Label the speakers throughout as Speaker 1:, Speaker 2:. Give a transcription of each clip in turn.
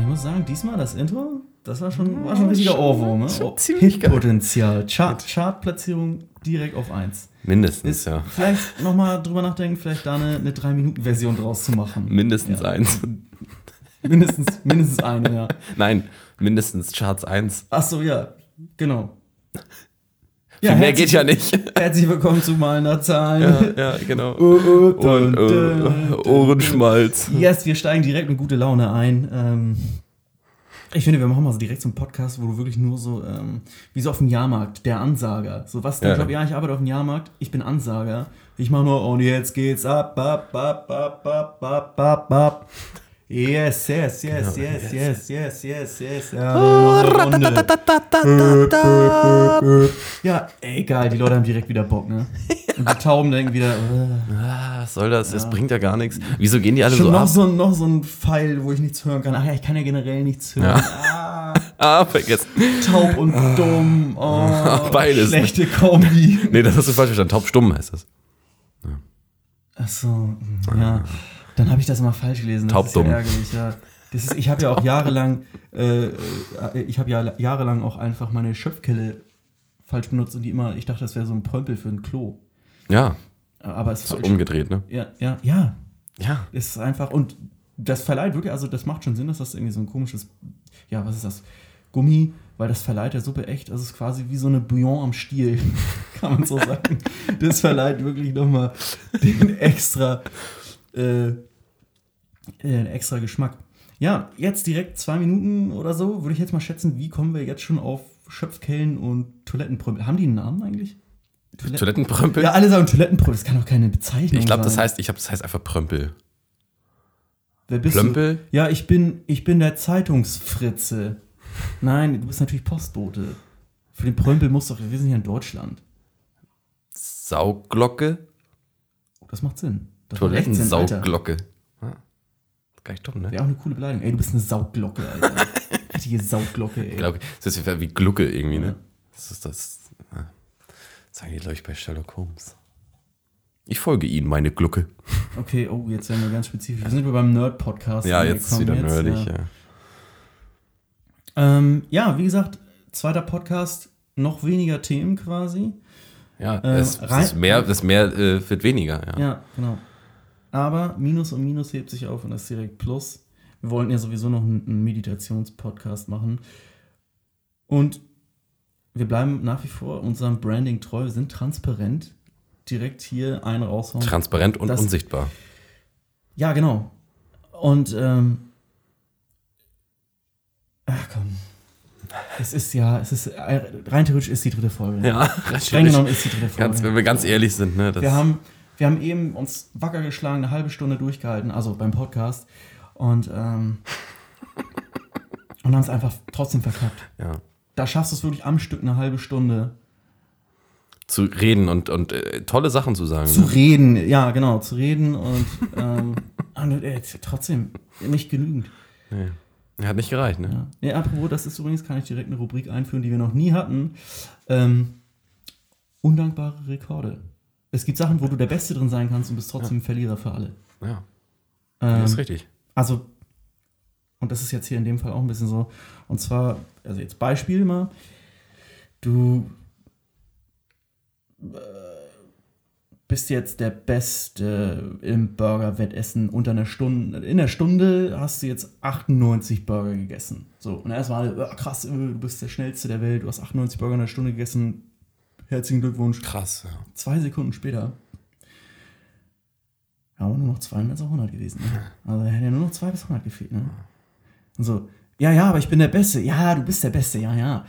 Speaker 1: Ich muss sagen, diesmal das Intro, das war schon, war schon ein richtiger Ohrwurm. Ne?
Speaker 2: schon
Speaker 1: Oh,
Speaker 2: ziemlich geil.
Speaker 1: Hitpotenzial. Chart, Chartplatzierung direkt auf 1.
Speaker 2: Mindestens,
Speaker 1: Ist
Speaker 2: ja.
Speaker 1: vielleicht nochmal drüber nachdenken, vielleicht da eine, eine 3-Minuten-Version draus zu machen.
Speaker 2: Mindestens
Speaker 1: Ja.
Speaker 2: eins.
Speaker 1: Mindestens, mindestens eine, ja.
Speaker 2: Nein, mindestens Charts 1.
Speaker 1: Ach so, ja, genau.
Speaker 2: Viel mehr geht ja nicht.
Speaker 1: Herzlich willkommen zu meiner Zahlen.
Speaker 2: Ja, ja genau.
Speaker 1: Oh, oh,
Speaker 2: Und äh. Ohrenschmalz.
Speaker 1: Yes, wir steigen direkt mit gute Laune ein. Ähm, ich finde, wir machen mal so direkt so einen Podcast, wo du wirklich nur so, ähm, wie so auf dem Jahrmarkt, der Ansager. So, was
Speaker 2: Ja.
Speaker 1: Job? Ja, ich arbeite auf dem Jahrmarkt, ich bin Ansager. Ich mache nur, und jetzt geht's ab, ab, ab, ab, ab, ab, ab, ab. Yes, yes, yes,
Speaker 2: Genau,
Speaker 1: yes,
Speaker 2: yes.
Speaker 1: yes, yes, yes, yes. Ja, geil, die Leute haben direkt wieder Bock, ne? Und die Tauben denken wieder, äh.
Speaker 2: Ah, was soll das? Das bringt ja gar nichts. Wieso gehen die alle
Speaker 1: Schon
Speaker 2: so
Speaker 1: noch,
Speaker 2: ab?
Speaker 1: so, noch so ein Pfeil, wo ich nichts hören kann. Ach ja, ich kann ja generell nichts hören. Ah,
Speaker 2: Ah, vergessen.
Speaker 1: taub und dumm. Oh,
Speaker 2: Beides.
Speaker 1: Schlechte Kombi.
Speaker 2: Nee, das hast du falsch verstanden. Taubstumm heißt das.
Speaker 1: Achso, ja. Dann habe ich das immer falsch gelesen. Das
Speaker 2: Taubdumm.
Speaker 1: ist ja ärgerlich, ist, ich habe ja auch jahrelang, äh, äh, ich habe ja jahrelang auch einfach meine Schöpfkelle falsch benutzt und die immer, ich dachte, das wäre so ein Prömpel für ein Klo.
Speaker 2: Ja,
Speaker 1: Aber es ist
Speaker 2: so umgedreht, ne?
Speaker 1: Ja, ja, ja.
Speaker 2: Ja.
Speaker 1: Es ist einfach, und das verleiht wirklich, also das macht schon Sinn, dass das irgendwie so ein komisches, ja, was ist das? Gummi, weil das verleiht der Suppe echt, das ist quasi wie so eine Bouillon am Stiel, kann man so sagen. Das verleiht wirklich nochmal den extra, äh, den extra Geschmack. Ja, jetzt direkt zwei Minuten oder so, würde ich jetzt mal schätzen, wie kommen wir jetzt schon auf Schöpfkellen und Toilettenprömpel? Haben die einen Namen eigentlich? Toiletten
Speaker 2: Toilettenprömpel?
Speaker 1: ja, alle sagen Toilettenprömpel, das kann doch keine Bezeichnung
Speaker 2: ich glaube, das
Speaker 1: sein.
Speaker 2: heißt, ich glaube, das heißt einfach Prömpel.
Speaker 1: Wer bist
Speaker 2: Plömpel?
Speaker 1: du? Ja, ich bin, ich bin der Zeitungsfritze. Nein, du bist natürlich Postbote. Für den Prömpel musst du doch, wir sind hier in Deutschland.
Speaker 2: Sauglocke?
Speaker 1: Das macht Sinn. Das.
Speaker 2: Toilettensauglocke. Ah, gar nicht dumm, ne?
Speaker 1: Wäre auch eine coole Beleidigung. Ey, du bist eine Sauglocke, Alter. Richtige Sauglocke, ey.
Speaker 2: Ich glaube, das ist wie Glucke irgendwie, ne? Das ist das. ah. Das sagen die, glaube ich, bei Sherlock Holmes. Ich folge Ihnen, meine Glucke.
Speaker 1: Okay, oh, jetzt werden wir ganz spezifisch. Wir sind wieder beim Nerd-Podcast.
Speaker 2: Ja, jetzt ist wieder nerdig,
Speaker 1: ja.
Speaker 2: ja.
Speaker 1: Ähm, ja, wie gesagt, zweiter Podcast, noch weniger Themen quasi.
Speaker 2: Ja,
Speaker 1: Ähm,
Speaker 2: es, ist mehr, das mehr äh, wird weniger, ja.
Speaker 1: Ja, genau. Aber Minus und Minus hebt sich auf und das ist direkt Plus. Wir wollten ja sowieso noch einen, Meditationspodcast machen. Und wir bleiben nach wie vor unserem Branding treu. Wir sind transparent. Direkt hier einen raushauen.
Speaker 2: Transparent und
Speaker 1: Das-
Speaker 2: unsichtbar.
Speaker 1: ja, genau. Und, ähm, ach komm. Es ist ja, es ist, äh, rein theoretisch ist die dritte Folge.
Speaker 2: Ja,
Speaker 1: Streng genommen ist die dritte Folge.
Speaker 2: Ganz, wenn wir ganz ehrlich sind, ne?
Speaker 1: Wir haben, wir haben eben uns wacker geschlagen, eine halbe Stunde durchgehalten, also beim Podcast. Und, ähm, und haben es einfach trotzdem verkackt.
Speaker 2: ja,
Speaker 1: Da schaffst du es wirklich am Stück eine halbe Stunde
Speaker 2: zu reden und, und äh, tolle Sachen zu sagen.
Speaker 1: zu
Speaker 2: ne?
Speaker 1: reden. Ja, genau, zu reden und, ähm, und äh, trotzdem nicht genügend.
Speaker 2: Nee. Hat nicht gereicht, ne?
Speaker 1: Ja. Ja, apropos, das ist übrigens, kann ich direkt eine Rubrik einführen, die wir noch nie hatten. Ähm, undankbare Rekorde. Es gibt Sachen, wo du der Beste drin sein kannst und bist trotzdem ein Verlierer für alle.
Speaker 2: Ja,
Speaker 1: Ähm,
Speaker 2: das ist richtig.
Speaker 1: Also, und das ist jetzt hier in dem Fall auch ein bisschen so. Und zwar, also jetzt Beispiel mal, du äh, bist jetzt der Beste im Burger-Wettessen unter einer Stunde. In der Stunde hast du jetzt 98 Burger gegessen. So, und erstmal, "Ja, krass, äh, du bist der Schnellste der Welt, du hast 98 Burger in der Stunde gegessen. Herzlichen Glückwunsch.
Speaker 2: Krass, ja.
Speaker 1: Zwei Sekunden später ja, aber nur noch zwei, dann wäre es auch 100 gewesen. Ne? Also da hätte ja nur noch zwei bis 100 gefehlt. Ne? Und so, ja, ja, aber ich bin der Beste. Ja, du bist der Beste, ja, ja.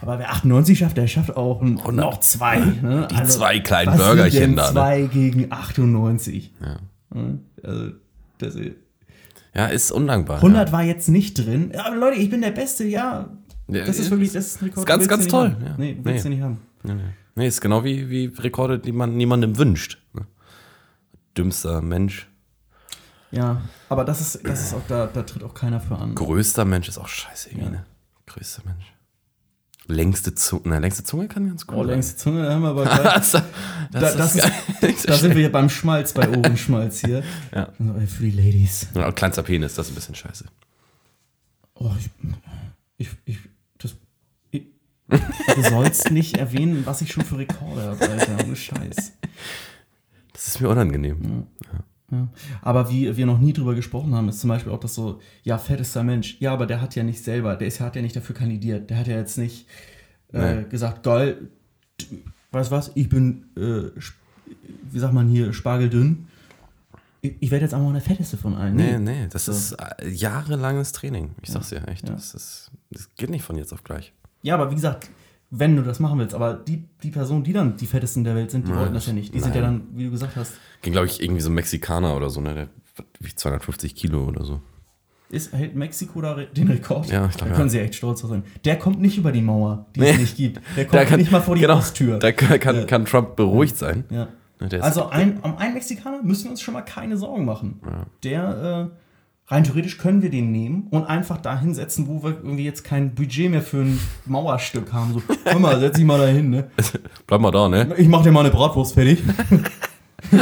Speaker 1: Aber wer 98 schafft, der schafft auch noch zwei. Ne?
Speaker 2: Die zwei kleinen Burgerchen da, ne?
Speaker 1: Zwei gegen 98.
Speaker 2: Ja.
Speaker 1: Ne? Also, das ist,
Speaker 2: Ja, ist undankbar.
Speaker 1: 100 war jetzt nicht drin. Ja, aber Leute, ich bin der Beste, ja.
Speaker 2: Ja,
Speaker 1: Das ist
Speaker 2: ja,
Speaker 1: wirklich, das ist ein Rekord.
Speaker 2: ist ganz, ganz toll, ja.
Speaker 1: Nee, willst
Speaker 2: Nee.
Speaker 1: du nicht haben.
Speaker 2: Ja. Nee, nee, ist genau wie, wie Rekorde, die man niemandem wünscht. Ne? Dümmster Mensch.
Speaker 1: Ja, aber das ist, das ist auch, da, da tritt auch keiner für an.
Speaker 2: Größter Mensch ist auch scheiße irgendwie,
Speaker 1: Ja.
Speaker 2: ne? Größter Mensch. Längste Zunge. Na, längste Zunge kann ganz gut
Speaker 1: Oh,
Speaker 2: sein.
Speaker 1: längste Zunge, da haben wir aber
Speaker 2: das,
Speaker 1: Da- das
Speaker 2: ist,
Speaker 1: ist- Da sind wir hier beim Schmalz, bei Ohrenschmalz hier.
Speaker 2: Ja.
Speaker 1: Für die Ladies.
Speaker 2: Ja, kleinster Penis, das ist ein bisschen scheiße.
Speaker 1: Oh, ich, ich, ich, du sollst nicht erwähnen, was ich schon für Rekorde habe, Alter. Ohne Scheiß.
Speaker 2: Das ist mir unangenehm.
Speaker 1: Ja. Aber wie wir noch nie drüber gesprochen haben, ist zum Beispiel auch das so, ja, fettester Mensch. Ja, aber der hat ja nicht selber, der ist, hat ja nicht dafür kandidiert. Der hat ja jetzt nicht äh,
Speaker 2: Nee.
Speaker 1: gesagt, geil, weißt du was, ich bin, äh, wie sagt man hier, spargeldünn. Ich, ich werde jetzt einfach mal der fetteste von allen.
Speaker 2: Nee, nee, das
Speaker 1: So.
Speaker 2: ist äh, jahrelanges Training. Ich sag's dir echt.
Speaker 1: Ja.
Speaker 2: Das, ist, das geht nicht von jetzt auf gleich.
Speaker 1: Ja, aber wie gesagt, wenn du das machen willst, aber die, die Personen, die dann die fettesten der Welt sind, die
Speaker 2: Nein,
Speaker 1: wollten das ja nicht. Die sind ja
Speaker 2: nein.
Speaker 1: dann, wie du gesagt hast,
Speaker 2: Ging, glaube ich, irgendwie so ein Mexikaner oder so, ne? Der wiegt 250 Kilo oder so.
Speaker 1: ist, hält Mexiko da den Rekord?
Speaker 2: Ja, ich glaub,
Speaker 1: Da
Speaker 2: ja.
Speaker 1: können sie echt stolz drauf sein. Der kommt nicht über die Mauer, die
Speaker 2: Nee.
Speaker 1: es nicht gibt. Der kommt nicht mal vor die
Speaker 2: genau,
Speaker 1: Haustür.
Speaker 2: Da kann, kann,
Speaker 1: Ja.
Speaker 2: kann Trump beruhigt sein.
Speaker 1: ja.
Speaker 2: Ne, der
Speaker 1: Also ein, um einen Mexikaner müssen wir uns schon mal keine Sorgen machen.
Speaker 2: Ja.
Speaker 1: Der, äh, rein theoretisch können wir den nehmen und einfach da hinsetzen, wo wir irgendwie jetzt kein Budget mehr für ein Mauerstück haben. So, hör mal, setz dich mal da hin, ne?
Speaker 2: Bleib mal da, ne?
Speaker 1: Ich mach dir mal eine Bratwurst fertig.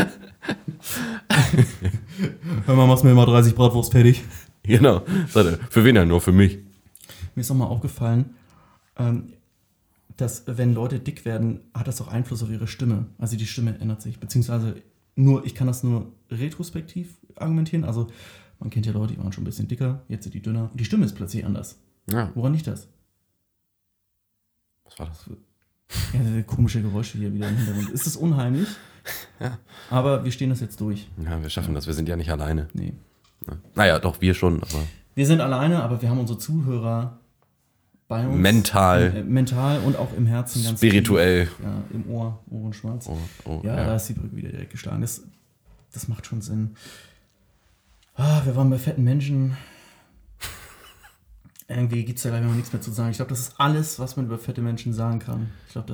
Speaker 1: hör mal, machst mir mal 30 Bratwurst fertig.
Speaker 2: Genau. Für wen denn? Nur für mich.
Speaker 1: Mir ist nochmal aufgefallen, ähm, dass wenn Leute dick werden, hat das auch Einfluss auf ihre Stimme. Also die Stimme ändert sich. Beziehungsweise nur, ich kann das nur retrospektiv argumentieren. Also man kennt ja Leute, die waren schon ein bisschen dicker, jetzt sind die dünner. Die Stimme ist plötzlich anders.
Speaker 2: Ja,
Speaker 1: Woran liegt das?
Speaker 2: was war das?
Speaker 1: Ja, komische Geräusche hier wieder im Hintergrund. Ist es unheimlich?
Speaker 2: Ja.
Speaker 1: Aber wir stehen das jetzt durch.
Speaker 2: Ja, wir schaffen das. Wir sind ja nicht alleine.
Speaker 1: Nee.
Speaker 2: Ne? Naja, doch, wir schon, aber
Speaker 1: Wir sind alleine, aber wir haben unsere Zuhörer bei uns.
Speaker 2: Mental.
Speaker 1: Äh, mental und auch im Herzen ganz
Speaker 2: spirituell.
Speaker 1: Tief. Ja, im Ohr, Ohrenschmalz.
Speaker 2: Oh, oh,
Speaker 1: Ja,
Speaker 2: ja.
Speaker 1: da ist die Brücke wieder direkt geschlagen. Das, das macht schon Sinn. Ah, wir waren bei fetten Menschen. Irgendwie gibt es da gleich noch nichts mehr zu sagen. Ich glaube, das ist alles, was man über fette Menschen sagen kann. Ich glaube,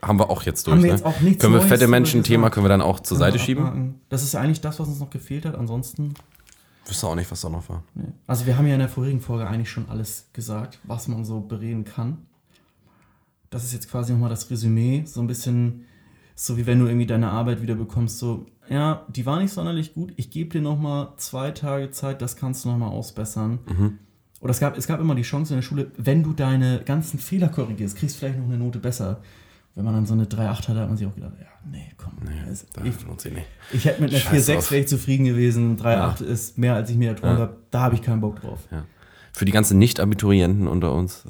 Speaker 1: da
Speaker 2: Haben wir auch jetzt durch.
Speaker 1: haben wir
Speaker 2: ne?
Speaker 1: jetzt auch nichts
Speaker 2: können wir fette Menschen-Thema können wir dann auch zur Seite schieben?
Speaker 1: Das ist ja eigentlich das, was uns noch gefehlt hat. Ansonsten,
Speaker 2: Wüsste auch nicht, was da noch war.
Speaker 1: nee. Also wir haben ja in der vorigen Folge eigentlich schon alles gesagt, was man so bereden kann. Das ist jetzt quasi nochmal das Resümee. So ein bisschen, so wie wenn du irgendwie deine Arbeit wieder bekommst, so, ja, die war nicht sonderlich gut, ich gebe dir nochmal zwei Tage Zeit, das kannst du nochmal ausbessern.
Speaker 2: Mhm.
Speaker 1: Oder es gab, es gab immer die Chance in der Schule, wenn du deine ganzen Fehler korrigierst, kriegst du vielleicht noch eine Note besser. Wenn man dann so eine 3,8 hatte, hat man sich auch gedacht, ja, nee, komm.
Speaker 2: Nee,
Speaker 1: also,
Speaker 2: da
Speaker 1: ich,
Speaker 2: lohnt sich nicht.
Speaker 1: ich hätte mit einer
Speaker 2: Scheiß
Speaker 1: 4,6
Speaker 2: drauf.
Speaker 1: wäre ich zufrieden gewesen. 3,8 ist mehr, als ich mir erträumt
Speaker 2: Ja.
Speaker 1: habe. Da habe ich keinen Bock drauf.
Speaker 2: Ja. Für die ganzen Nicht-Abiturienten unter uns,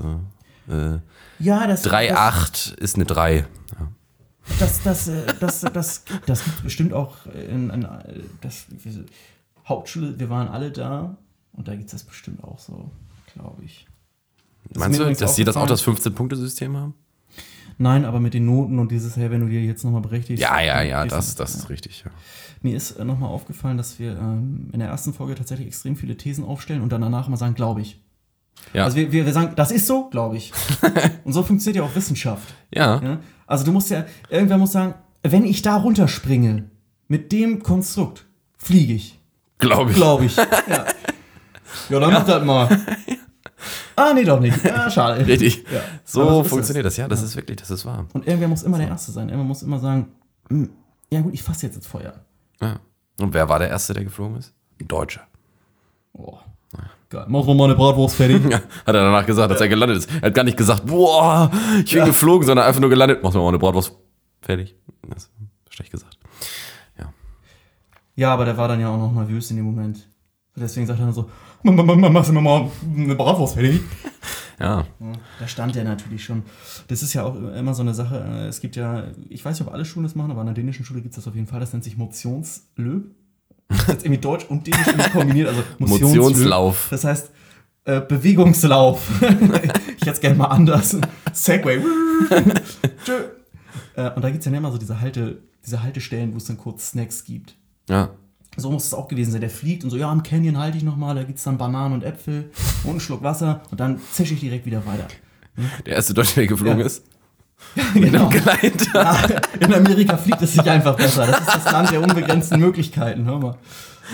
Speaker 2: äh, äh,
Speaker 1: Ja, das
Speaker 2: 3,8 ist eine 3. Ja.
Speaker 1: Das, das, äh, das, das, das, das gibt bestimmt auch in, in das, wir- Hauptschule, wir waren alle da und da gibt es das bestimmt auch so, glaube ich. Das
Speaker 2: Meinst du, dass die das auch das 15-Punkte-System haben?
Speaker 1: Nein, aber mit den Noten und dieses, hey, wenn du dir jetzt nochmal berechtigst.
Speaker 2: Ja, ja, ja, das, das ist richtig. Ja.
Speaker 1: Mir ist äh, nochmal aufgefallen, dass wir ähm, in der ersten Folge tatsächlich extrem viele Thesen aufstellen und dann danach mal sagen, glaube ich.
Speaker 2: Ja.
Speaker 1: Also wir, wir, wir sagen, das ist so, glaube ich. und so funktioniert ja auch Wissenschaft.
Speaker 2: ja.
Speaker 1: Ja? Also du musst ja, irgendwer muss sagen, wenn ich da runterspringe, mit dem Konstrukt, fliege ich.
Speaker 2: glaube ich.
Speaker 1: Glaube ich. ja. ja, dann mach das mal. Ah, nee, doch nicht. Ja, schade.
Speaker 2: Richtig.
Speaker 1: Ja.
Speaker 2: So
Speaker 1: so ist
Speaker 2: funktioniert das. Ja, das ist wirklich, das ist wahr.
Speaker 1: Und irgendwer muss immer der Erste sein. Irgendwer muss immer sagen, "Hm, ja gut, ich fasse jetzt ins Feuer.
Speaker 2: Ja. Und wer war der Erste, der geflogen ist? Ein Deutscher.
Speaker 1: Oh. Geil. Mach noch mal eine Bratwurst fertig.
Speaker 2: Ja, hat er danach gesagt, als er gelandet ist. Er hat gar nicht gesagt, boah, ich bin
Speaker 1: Ja.
Speaker 2: geflogen, sondern einfach nur gelandet. Mach mir mal eine Bratwurst. Fertig. Das ist schlecht gesagt.
Speaker 1: ja, aber der war dann ja auch noch nervös in dem Moment. Deswegen sagt er dann so, "M- m- m- machst du mir mal eine Bratwurst fertig?
Speaker 2: Ja.
Speaker 1: Ja, Da stand er natürlich schon. Das ist ja auch immer so eine Sache. äh, Es gibt ja, ich weiß nicht, ob alle Schulen das machen, aber an der dänischen Schule gibt es das auf jeden Fall. Das nennt sich Motionslöb. Das ist irgendwie Deutsch und Dänisch kombiniert. Also.
Speaker 2: Motionslauf.
Speaker 1: Das heißt äh, Bewegungslauf. ich hätte es gerne mal anders. Segway. Tschö. äh, und da gibt es ja immer so diese, Halte, diese Haltestellen, wo es dann kurz Snacks gibt.
Speaker 2: Ja.
Speaker 1: So muss es auch gewesen sein. Der fliegt und so, ja, im Canyon halte ich nochmal, da gibt es dann Bananen und Äpfel und einen Schluck Wasser und dann zische ich direkt wieder weiter.
Speaker 2: Der erste Deutsche, der geflogen
Speaker 1: Ja.
Speaker 2: ist.
Speaker 1: genau.
Speaker 2: Geleit.
Speaker 1: Ja, in Amerika fliegt es sich einfach besser. Das ist das Land der unbegrenzten Möglichkeiten, hör mal.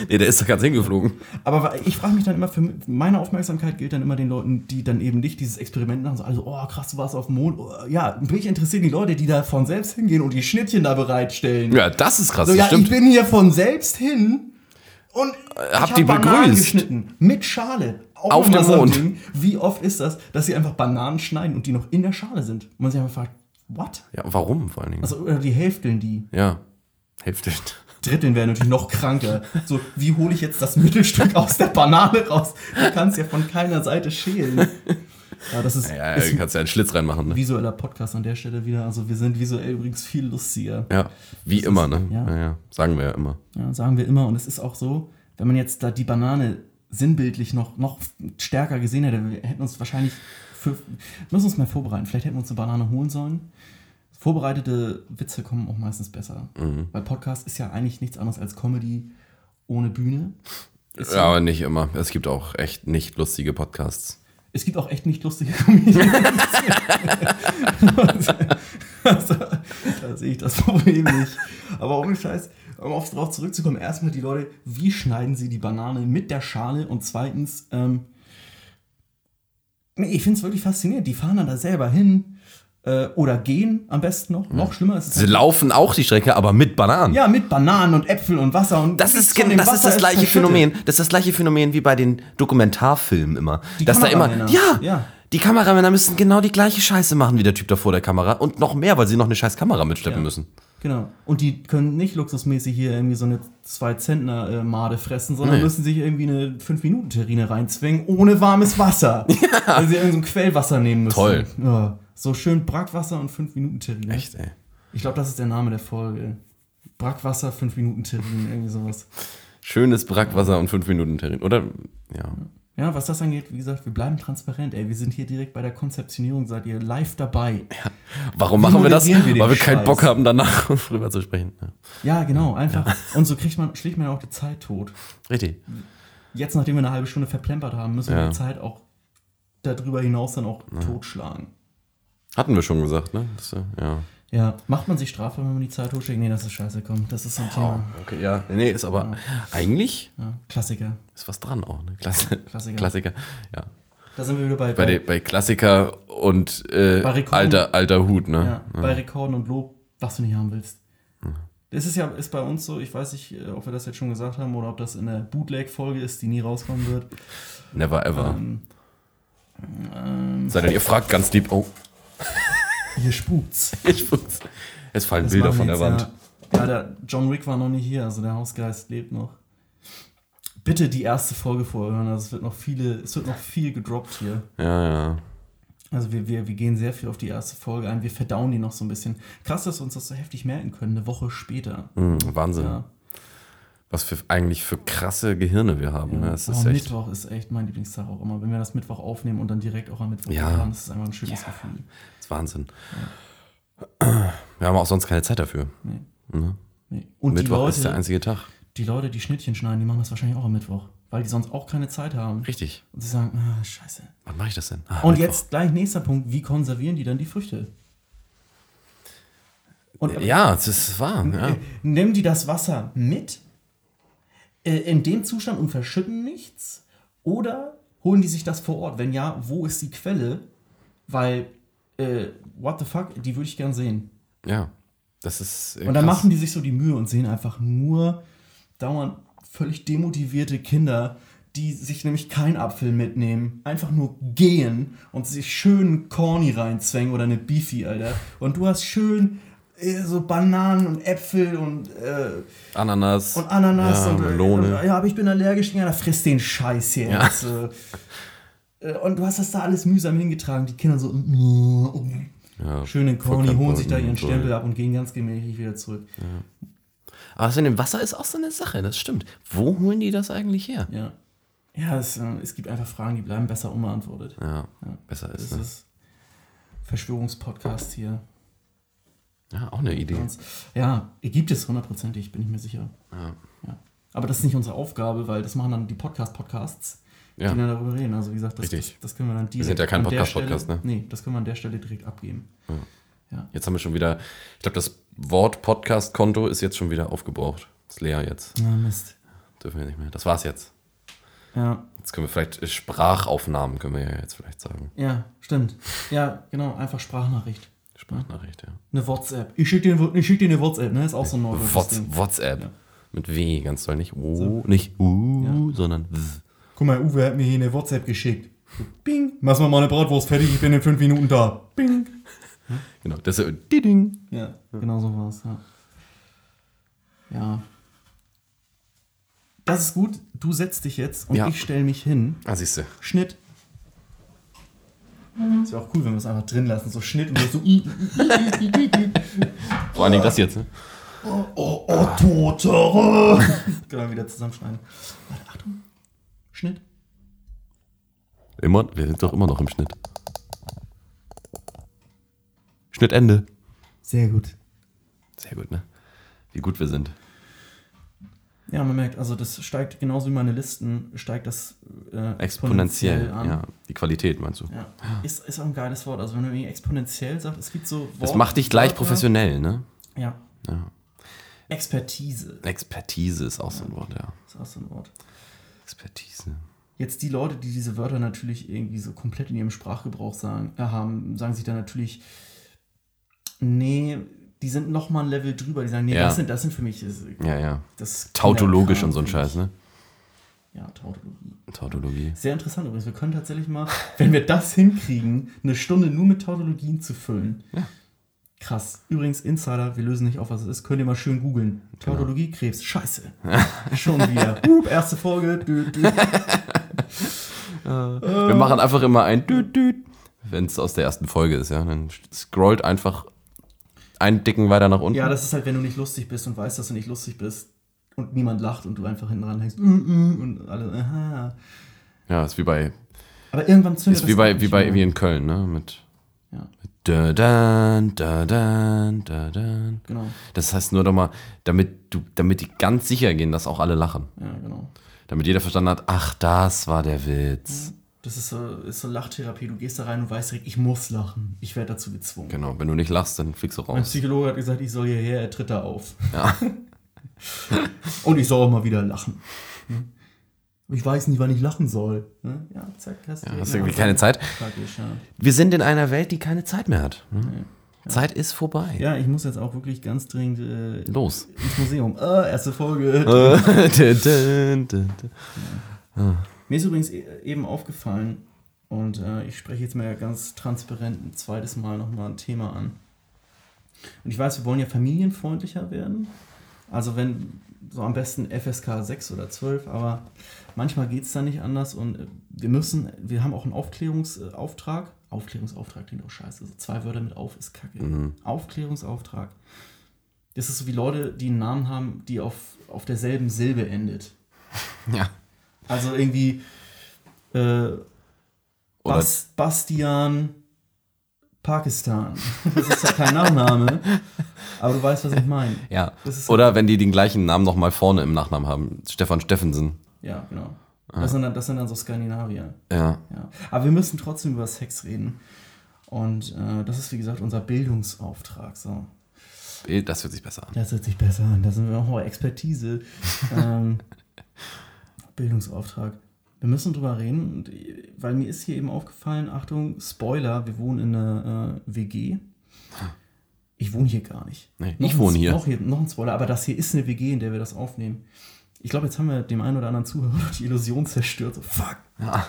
Speaker 2: Nee, der ist da ganz hingeflogen.
Speaker 1: Aber ich frage mich dann immer, für meine Aufmerksamkeit gilt dann immer den Leuten, die dann eben nicht dieses Experiment machen, so, also, oh krass, du warst auf dem Mond. Oh, ja, mich interessieren die Leute, die da von selbst hingehen und die Schnittchen da bereitstellen.
Speaker 2: Ja, das ist krass,
Speaker 1: so, ja,
Speaker 2: stimmt.
Speaker 1: ich bin hier von selbst hin Und
Speaker 2: Äh, habt
Speaker 1: hab
Speaker 2: die
Speaker 1: Bananen
Speaker 2: begrüßt?
Speaker 1: geschnitten. Mit Schale. Auch
Speaker 2: Auf dem Mond.
Speaker 1: Ding. Wie oft ist das, dass sie einfach Bananen schneiden und die noch in der Schale sind? Und man sich einfach fragt, what?
Speaker 2: Ja, warum vor allen Dingen?
Speaker 1: Also, oder die Hälfteln, die
Speaker 2: ja, Hälfte.
Speaker 1: Dritteln wären natürlich noch kranker. So, wie hole ich jetzt das Mittelstück aus der Banane raus? Du kannst ja von keiner Seite schälen. Ja, das ist,
Speaker 2: Ja,
Speaker 1: ist
Speaker 2: du kannst ja einen Schlitz reinmachen, ne?
Speaker 1: visueller Podcast an der Stelle wieder. Also wir sind visuell übrigens viel lustiger.
Speaker 2: Ja, wie immer, ne?
Speaker 1: ja.
Speaker 2: Ja. ja, sagen wir ja immer.
Speaker 1: Ja, sagen wir immer. Und es ist auch so, wenn man jetzt da die Banane sinnbildlich noch, noch stärker gesehen hätte, wir hätten uns wahrscheinlich für, müssen uns mal vorbereiten. Vielleicht hätten wir uns eine Banane holen sollen. Vorbereitete Witze kommen auch meistens besser. Weil Podcast ist ja eigentlich nichts anderes als Comedy ohne Bühne. Ist
Speaker 2: Ja, aber nicht immer. Es gibt auch echt nicht lustige Podcasts.
Speaker 1: Es gibt auch echt nicht lustige Comedians. also, da sehe ich das Problem nicht. Aber ohne Scheiß, um auf drauf zurückzukommen, erstmal die Leute, wie schneiden sie die Banane mit der Schale und zweitens, ähm, nee, ich finde es wirklich faszinierend. Die fahren dann da selber hin äh, oder gehen am besten noch. Noch schlimmer ist es.
Speaker 2: Sie laufen auch die Strecke, aber mit Bananen.
Speaker 1: ja, mit Bananen und Äpfeln und Wasser. Und
Speaker 2: Das ist, das, ist
Speaker 1: Wasser
Speaker 2: das gleiche
Speaker 1: verschüttet.
Speaker 2: Phänomen. Das ist das gleiche Phänomen wie bei den Dokumentarfilmen immer.
Speaker 1: Die
Speaker 2: dass da immer, ja,
Speaker 1: Ja.
Speaker 2: die Kameramänner müssen genau die gleiche Scheiße machen wie der Typ da vor der Kamera und noch mehr, weil sie noch eine scheiß Kamera mitschleppen
Speaker 1: Ja.
Speaker 2: müssen.
Speaker 1: Genau. Und die können nicht luxusmäßig hier irgendwie so eine 2-Zentner-Made fressen, sondern
Speaker 2: Nee.
Speaker 1: müssen sich irgendwie eine 5-Minuten-Terrine reinzwingen, ohne warmes Wasser. Weil sie irgendwie so ein Quellwasser nehmen müssen.
Speaker 2: Toll.
Speaker 1: Ja. So schön Brackwasser und 5-Minuten-Terrine.
Speaker 2: Echt, ey.
Speaker 1: Ich glaube, das ist der Name der Folge. Brackwasser, 5-Minuten-Terrine, irgendwie sowas.
Speaker 2: Schönes Brackwasser und 5 Minuten Terrin. Oder? Ja.
Speaker 1: Ja, was das angeht, wie gesagt, wir bleiben transparent, ey. Wir sind hier direkt bei der Konzeptionierung, seid ihr live dabei.
Speaker 2: Warum machen wir das?
Speaker 1: wir
Speaker 2: Weil wir keinen
Speaker 1: Scheiß?
Speaker 2: Bock haben, danach drüber zu sprechen. Ja.
Speaker 1: Ja, genau, einfach. Und so kriegt man, schlägt man ja auch die Zeit tot.
Speaker 2: Richtig.
Speaker 1: jetzt, nachdem wir eine halbe Stunde verplempert haben, müssen wir
Speaker 2: Ja.
Speaker 1: die Zeit auch darüber hinaus dann auch totschlagen.
Speaker 2: Hatten wir schon gesagt, ne? Das, äh, ja.
Speaker 1: Ja, macht man sich strafbar, wenn man die Zeit totschlägt? Nee, das ist scheiße, komm. Das ist so ein Thema.
Speaker 2: Okay, ja. Nee, ist aber eigentlich
Speaker 1: Ja, Klassiker.
Speaker 2: ist was dran auch, ne? Klasse,
Speaker 1: Klassiker.
Speaker 2: Klassiker. Ja.
Speaker 1: Da sind wir wieder bei,
Speaker 2: Bei,
Speaker 1: bei,
Speaker 2: bei Klassiker und äh,
Speaker 1: Bei Rekorden.
Speaker 2: alter, alter Hut, ne?
Speaker 1: ja, bei Rekorden und Lob, was du nicht haben willst. Das ist ja ist bei uns so, ich weiß nicht, äh, ob wir das jetzt schon gesagt haben oder ob das in der Bootleg-Folge ist, die nie rauskommen wird.
Speaker 2: Never ever.
Speaker 1: Ähm, ähm,
Speaker 2: Sei denn, ihr fragt ganz lieb, oh,
Speaker 1: hier spukt's.
Speaker 2: ich spuck's. Es fallen
Speaker 1: Das
Speaker 2: Bilder von der Wand.
Speaker 1: Ja, ja, der John Wick war noch nicht hier, also der Hausgeist lebt noch. Bitte die erste Folge vorhören, also es wird noch viele, es wird noch viel gedroppt hier.
Speaker 2: Ja, ja.
Speaker 1: Also wir, wir, wir gehen sehr viel auf die erste Folge ein, wir verdauen die noch so ein bisschen. Krass, dass wir uns das so heftig merken können, eine Woche später.
Speaker 2: Mhm, Wahnsinn.
Speaker 1: Ja.
Speaker 2: Was für eigentlich für krasse Gehirne wir haben. Ne? Es
Speaker 1: Aber
Speaker 2: ist echt.
Speaker 1: Mittwoch ist echt mein Lieblingstag auch immer. Wenn wir das Mittwoch aufnehmen und dann direkt auch am Mittwoch
Speaker 2: Ja.
Speaker 1: haben, das ist einfach ein schönes
Speaker 2: Ja.
Speaker 1: Gefühl.
Speaker 2: Das ist Wahnsinn. Wir haben auch sonst keine Zeit dafür.
Speaker 1: Nee.
Speaker 2: Ne?
Speaker 1: Nee. Und
Speaker 2: Mittwoch
Speaker 1: die
Speaker 2: ist der
Speaker 1: Leute,
Speaker 2: einzige Tag.
Speaker 1: die Leute, die Schnittchen schneiden, die machen das wahrscheinlich auch am Mittwoch, weil die sonst auch keine Zeit haben.
Speaker 2: Richtig.
Speaker 1: Und sie sagen, ah, scheiße.
Speaker 2: Wann mache ich das denn? Ah,
Speaker 1: Und
Speaker 2: Mittwoch.
Speaker 1: jetzt gleich nächster Punkt, wie konservieren die dann die Früchte? Und
Speaker 2: Ja, es ist wahr. Ja.
Speaker 1: nehmen die das Wasser mit äh, in dem Zustand und verschütten nichts? Oder holen die sich das vor Ort? Wenn ja, wo ist die Quelle? Weil, äh, what the fuck, die würde ich gern sehen.
Speaker 2: ja. Das ist. äh,
Speaker 1: Und dann
Speaker 2: krass.
Speaker 1: machen die sich so die Mühe und sehen einfach nur dauernd völlig demotivierte Kinder, die sich nämlich keinen Apfel mitnehmen, einfach nur gehen und sich schön Corny reinzwängen oder eine Beefy, Alter. Und du hast schön so Bananen und Äpfel und, äh,
Speaker 2: Ananas.
Speaker 1: und Ananas
Speaker 2: ja,
Speaker 1: und äh,
Speaker 2: Melone.
Speaker 1: ja, aber ich bin allergisch, ja, friss den Scheiß hier.
Speaker 2: Ja.
Speaker 1: jetzt, äh. Äh, Und du hast das da alles mühsam hingetragen, die Kinder so mm,
Speaker 2: ja,
Speaker 1: schön in Corny, holen sich da ihren
Speaker 2: und so.
Speaker 1: Stempel ab und gehen ganz gemächlich wieder zurück.
Speaker 2: Aber das in dem Wasser ist auch so eine Sache, das stimmt. Wo holen die das eigentlich her?
Speaker 1: Ja. Ja, es, äh, es gibt einfach Fragen, die bleiben besser unbeantwortet.
Speaker 2: Ja,
Speaker 1: Ja.
Speaker 2: besser ist. Ne?
Speaker 1: ist Verschwörungspodcast hier.
Speaker 2: Ja, auch eine Idee.
Speaker 1: Ja, gibt es hundertprozentig, bin ich mir sicher.
Speaker 2: Ja.
Speaker 1: Ja. Aber das ist nicht unsere Aufgabe, weil das machen dann die Podcast-Podcasts,
Speaker 2: Ja.
Speaker 1: die dann darüber reden. Also wie gesagt, das, das,
Speaker 2: Richtig.
Speaker 1: das können wir dann direkt
Speaker 2: sind ja kein Podcast-Podcast, ne?
Speaker 1: Nee, das können wir an der Stelle direkt abgeben.
Speaker 2: Jetzt haben wir schon wieder, ich glaube, das Wort Podcast-Konto ist jetzt schon wieder aufgebraucht. Ist leer jetzt.
Speaker 1: Ja, Mist.
Speaker 2: Dürfen wir nicht mehr. Das war's jetzt.
Speaker 1: Ja,
Speaker 2: Jetzt können wir vielleicht äh, Sprachaufnahmen, können wir ja jetzt vielleicht sagen.
Speaker 1: ja, stimmt. Ja, genau, einfach Sprachnachricht.
Speaker 2: Sprachnachricht, ja.
Speaker 1: Eine WhatsApp. Ich schicke dir, ich schick dir eine WhatsApp, ne? Ist auch so ein neudeutsches
Speaker 2: What's,
Speaker 1: Ding.
Speaker 2: WhatsApp.
Speaker 1: Ja.
Speaker 2: Mit W, ganz toll. Nicht O, nicht U, sondern W.
Speaker 1: Guck mal, Uwe hat mir hier eine WhatsApp geschickt. Bing. Mach mal meine Bratwurst fertig, ich bin in fünf Minuten da. Bing.
Speaker 2: Genau, das ist Diding.
Speaker 1: Ja, genau so war's, ja. Ja. Das ist gut. Du setzt dich jetzt und
Speaker 2: Ja.
Speaker 1: ich stelle mich hin.
Speaker 2: Ah, siehst du.
Speaker 1: Schnitt. Das wäre auch cool, wenn wir es einfach drin lassen. So Schnitt und so.
Speaker 2: Vor allen Dingen das jetzt, ne?
Speaker 1: Oh, oh, oh, Totere. Können wir wieder zusammenschneiden. Warte, Achtung. Schnitt.
Speaker 2: Immer, wir sind doch immer noch im Schnitt. Schnittende.
Speaker 1: Sehr gut.
Speaker 2: Sehr gut, ne? Wie gut wir sind.
Speaker 1: Ja, man merkt, also das steigt genauso wie meine Listen, steigt das äh,
Speaker 2: Exponentiell,
Speaker 1: an.
Speaker 2: ja. Die Qualität, meinst du?
Speaker 1: Ja. Ist, ist auch ein geiles Wort. Also wenn du irgendwie exponentiell sagst, es gibt so
Speaker 2: Das
Speaker 1: Wort-
Speaker 2: macht dich gleich professionell, ne?
Speaker 1: Ja.
Speaker 2: Ja.
Speaker 1: Expertise
Speaker 2: Expertise ist auch so ein Wort, ja.
Speaker 1: ist auch so ein Wort.
Speaker 2: Expertise.
Speaker 1: Jetzt die Leute, die diese Wörter natürlich irgendwie so komplett in ihrem Sprachgebrauch sagen, äh, haben, sagen sich dann natürlich, nee, die sind noch mal ein Level drüber. Die sagen, nee,
Speaker 2: Ja.
Speaker 1: das, sind, das sind für mich das,
Speaker 2: Ja, ja.
Speaker 1: das
Speaker 2: Tautologisch und so ein. Scheiß, ne?
Speaker 1: Ja, Tautologie.
Speaker 2: Tautologie.
Speaker 1: Sehr interessant übrigens. Wir können tatsächlich mal, wenn wir das hinkriegen, eine Stunde nur mit Tautologien zu füllen.
Speaker 2: Ja.
Speaker 1: Krass. Übrigens, Insider, wir lösen nicht auf, was es ist. Könnt ihr mal schön googeln.
Speaker 2: Genau.
Speaker 1: Tautologie, Krebs. Scheiße. Schon wieder. Hup, erste Folge. Dü, dü.
Speaker 2: Wir machen einfach immer ein Düt, Düt, wenn es aus der ersten Folge ist, ja. Dann scrollt einfach einen Dicken weiter nach unten.
Speaker 1: Ja, das ist halt, wenn du nicht lustig bist und weißt, dass du nicht lustig bist und niemand lacht und du einfach hinten dran hängst mm, mm, und alle, aha.
Speaker 2: Ja, ist wie bei,
Speaker 1: Aber irgendwann zündet
Speaker 2: ist wie bei,
Speaker 1: auch
Speaker 2: wie bei,
Speaker 1: mehr.
Speaker 2: wie in Köln, ne? Mit
Speaker 1: Ja,
Speaker 2: da dan, da dan, da dan.
Speaker 1: genau.
Speaker 2: Das heißt nur doch mal, damit du, damit die ganz sicher gehen, dass auch alle lachen.
Speaker 1: Ja, genau.
Speaker 2: Damit jeder verstanden hat, ach, das war der Witz.
Speaker 1: Das ist so, ist so Lachtherapie. Du gehst da rein und weißt direkt, ich muss lachen. Ich werde dazu gezwungen.
Speaker 2: Genau, wenn du nicht lachst, dann fliegst du
Speaker 1: Mein
Speaker 2: raus.
Speaker 1: Psychologe hat gesagt, ich soll hierher, er tritt da auf.
Speaker 2: Ja.
Speaker 1: Und ich soll auch mal wieder lachen. Hm? Ich weiß nicht, wann ich lachen soll. Ne? Ja, zack, hast,
Speaker 2: Ja, hast du irgendwie keine Zeit?
Speaker 1: Ja.
Speaker 2: Wir sind in einer Welt, die keine Zeit mehr hat. Ne? Zeit ist vorbei.
Speaker 1: ja, ich muss jetzt auch wirklich ganz dringend äh,
Speaker 2: Los.
Speaker 1: ins Museum. Äh, erste Folge. Mir ist übrigens e- eben aufgefallen, und äh, ich spreche jetzt mal ganz transparent ein zweites Mal nochmal ein Thema an. Und ich weiß, wir wollen ja familienfreundlicher werden. Also wenn, so am besten FSK 6 oder 12, aber manchmal geht es da nicht anders und äh, wir müssen, wir haben auch einen Aufklärungsauftrag. Aufklärungsauftrag klingt auch scheiße. Also zwei Wörter mit auf ist kacke. Aufklärungsauftrag. Das ist so wie Leute, die einen Namen haben, die auf, auf derselben Silbe endet.
Speaker 2: Ja.
Speaker 1: Also irgendwie äh, Bas Bastian Pakistan. Das ist ja kein Nachname, aber du weißt, was ich meine.
Speaker 2: Ja. Oder wenn die den gleichen Namen nochmal vorne im Nachnamen haben. Stefan Steffensen.
Speaker 1: Ja, genau. Das sind, dann, das sind dann so Skandinavier.
Speaker 2: Ja.
Speaker 1: Ja. Aber wir müssen trotzdem über Sex reden. Und äh, das ist, wie gesagt, unser Bildungsauftrag. So.
Speaker 2: Das hört sich besser an.
Speaker 1: Das hört sich besser an. Da sind wir auch Expertise. ähm, Bildungsauftrag. Wir müssen drüber reden, und, weil mir ist hier eben aufgefallen, Achtung, Spoiler, wir wohnen in einer äh, WG. Ich wohne hier gar nicht.
Speaker 2: Nee, ich wohne hier.
Speaker 1: Noch, hier. noch ein Spoiler, aber das hier ist eine WG, in der wir das aufnehmen. Ich glaube, jetzt haben wir dem einen oder anderen Zuhörer die Illusion zerstört. So, fuck.
Speaker 2: Ja,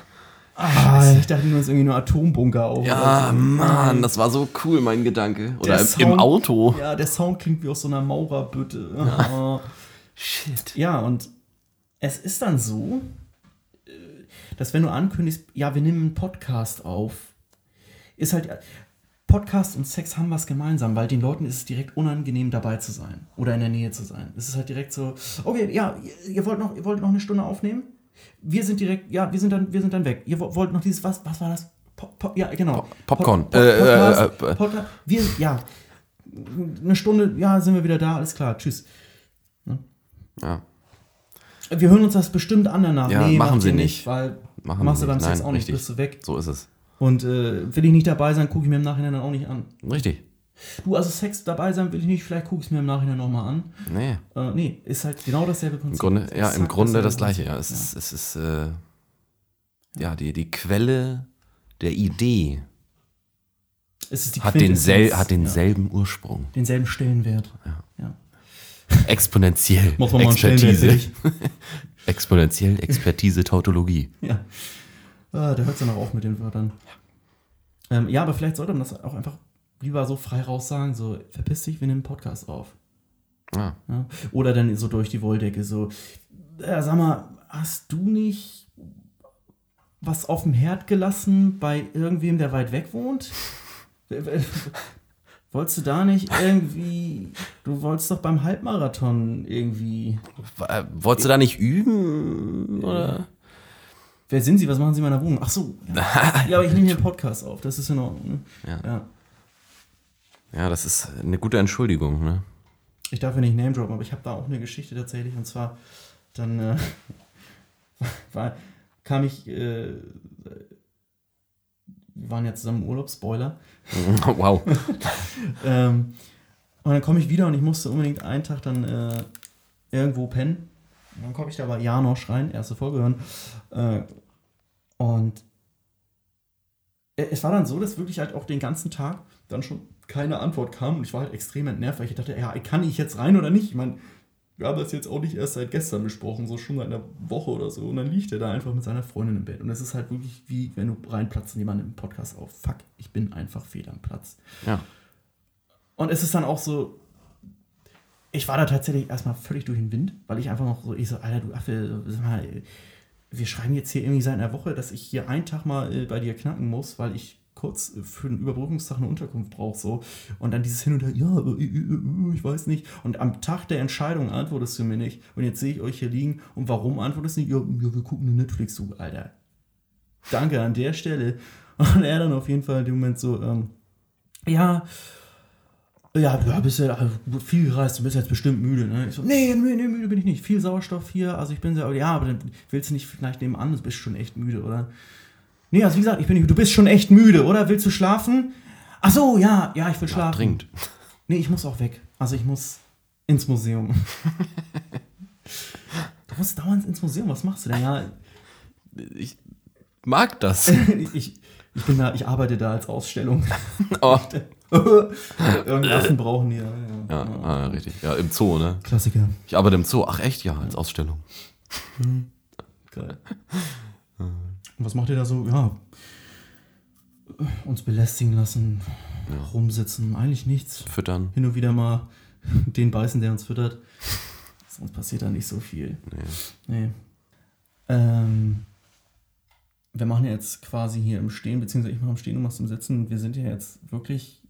Speaker 1: Ah, ich dachte nur, es ist irgendwie nur Atombunker auf.
Speaker 2: ja
Speaker 1: so.
Speaker 2: Mann, das war so cool, mein Gedanke. Oder
Speaker 1: Der
Speaker 2: im,
Speaker 1: Sound-
Speaker 2: im Auto.
Speaker 1: Ja, der Sound klingt wie aus so einer Maurerbütte. Ja.
Speaker 2: Shit.
Speaker 1: Ja, und es ist dann so, äh, dass wenn du ankündigst, ja, wir nehmen einen Podcast auf, ist halt, Podcast und Sex haben was gemeinsam, weil den Leuten ist es direkt unangenehm, dabei zu sein oder in der Nähe zu sein. Es ist halt direkt so, okay, ja, ihr, wollt noch, ihr wollt noch eine Stunde aufnehmen? Wir sind direkt, ja, wir sind dann, wir sind dann weg. Ihr wo- wollt noch dieses, was, was war das? Po- po- ja, genau.
Speaker 2: Popcorn.
Speaker 1: Po- po-
Speaker 2: Äh, äh,
Speaker 1: Podcast,
Speaker 2: äh, äh.
Speaker 1: Podcast, wir, ja, eine Stunde, ja, sind wir wieder da, alles klar, tschüss.
Speaker 2: Ja.
Speaker 1: Wir hören uns das bestimmt an danach.
Speaker 2: Ja, machen
Speaker 1: macht
Speaker 2: sie nicht.
Speaker 1: Weil
Speaker 2: Machen
Speaker 1: machst du beim. Sex auch nicht,
Speaker 2: richtig.
Speaker 1: bist du weg.
Speaker 2: So ist es.
Speaker 1: Und äh, will ich nicht dabei sein, gucke ich mir im Nachhinein dann auch nicht an.
Speaker 2: Richtig.
Speaker 1: Du, also Sex dabei sein will ich nicht, vielleicht gucke ich es mir im Nachhinein nochmal an.
Speaker 2: Nee.
Speaker 1: Äh, nee, ist halt genau dasselbe Prinzip.
Speaker 2: Im Grunde, ja, im
Speaker 1: Exakt
Speaker 2: Grunde das Gleiche. Ja. Es ist, es ist äh, ja, die, die Quelle der Idee
Speaker 1: Es ist die
Speaker 2: hat, densel, hat
Speaker 1: ja.
Speaker 2: denselben Ursprung.
Speaker 1: denselben Stellenwert.
Speaker 2: Ja.
Speaker 1: Ja.
Speaker 2: Exponentiell.
Speaker 1: Muss man mal
Speaker 2: Expertise. Exponentiell Expertise Tautologie.
Speaker 1: Ja. Ah, der hört ja noch auf mit den Wörtern. Ähm, ja, aber vielleicht sollte man das auch einfach lieber so frei raus sagen, so, verpiss dich, wir nehmen einen Podcast auf.
Speaker 2: Ah.
Speaker 1: Ja? Oder dann so durch die Wolldecke, so, äh, sag mal, hast du nicht was auf dem Herd gelassen bei irgendwem, der weit weg wohnt? Wolltest du da nicht irgendwie, du wolltest doch beim Halbmarathon irgendwie,
Speaker 2: Äh, Wolltest du da nicht üben? Oder?
Speaker 1: wer sind Sie, was machen Sie in meiner Wohnung? Ach so, ja, ja aber ich nehme hier einen Podcast auf, das ist in Ordnung. Ne?
Speaker 2: Ja.
Speaker 1: ja.
Speaker 2: Ja, das ist eine gute Entschuldigung, ne?
Speaker 1: Ich darf ja nicht Name droppen, aber ich habe da auch eine Geschichte tatsächlich. Und zwar, dann äh, war, kam ich, äh, wir waren ja zusammen im Urlaub, Spoiler.
Speaker 2: wow.
Speaker 1: Ähm, und dann komme ich wieder und ich musste unbedingt einen Tag dann äh, irgendwo pennen. Und dann komme ich da bei Janosch rein, erste Folge hören. Äh, und äh, es war dann so, dass wirklich halt auch den ganzen Tag dann schon keine Antwort kam und ich war halt extrem entnervt, weil ich dachte, ja, kann ich jetzt rein oder nicht? Ich meine, wir haben das jetzt auch nicht erst seit gestern besprochen, so schon seit einer Woche oder so. Und dann liegt er da einfach mit seiner Freundin im Bett. Und es ist halt wirklich wie, wenn du reinplatzt und jemand im Podcast auf. Fuck, ich bin einfach fehl am Platz.
Speaker 2: Ja.
Speaker 1: Und es ist dann auch so, ich war da tatsächlich erstmal völlig durch den Wind, weil ich einfach noch so, ich so, Alter, du Affe, sag mal, wir schreiben jetzt hier irgendwie seit einer Woche, dass ich hier einen Tag mal äh, bei dir knacken muss, weil ich kurz für einen Überbrückungstag eine Unterkunft brauche, so. Und dann dieses Hin und Her, ja, äh, äh, äh, ich weiß nicht. Und am Tag der Entscheidung antwortest du mir nicht. Und jetzt sehe ich euch hier liegen. Und warum antwortest du nicht? Ja, wir gucken eine Netflix zu, Alter. Danke an der Stelle. Und er dann auf jeden Fall in dem Moment so, ähm, ja, ja, ja, bist ja viel gereist, du bist jetzt bestimmt müde, ne? Ich so, nee, nee, nee, müde bin ich nicht. Viel Sauerstoff hier, also ich bin sehr, ja, aber dann willst du nicht vielleicht nebenan, du bist schon echt müde, oder? Nee, also wie gesagt, ich bin du bist schon echt müde, oder? Willst du schlafen? Ach so, ja, ja, ich will
Speaker 2: Ja,
Speaker 1: schlafen.
Speaker 2: dringend.
Speaker 1: Nee, ich muss auch weg. Also ich muss ins Museum. du musst dauernd ins Museum, was machst du denn? Ja,
Speaker 2: Ich mag das.
Speaker 1: ich, ich bin da, ich arbeite da als Ausstellung.
Speaker 2: Oh.
Speaker 1: Affen brauchen die. Ja,
Speaker 2: Ja, ah, richtig. Ja, im Zoo, ne?
Speaker 1: Klassiker.
Speaker 2: Ich arbeite im Zoo. Ach echt, ja, als Ausstellung.
Speaker 1: Geil. Und was macht ihr da so? Ja. Uns belästigen lassen, rumsitzen, eigentlich nichts.
Speaker 2: Füttern.
Speaker 1: Hin und wieder mal den beißen, der uns füttert. Sonst passiert da nicht so viel.
Speaker 2: Nee.
Speaker 1: Nee. Ähm, wir machen ja jetzt quasi hier im Stehen, beziehungsweise ich mache im Stehen, du machst im Sitzen. Wir sind ja jetzt wirklich.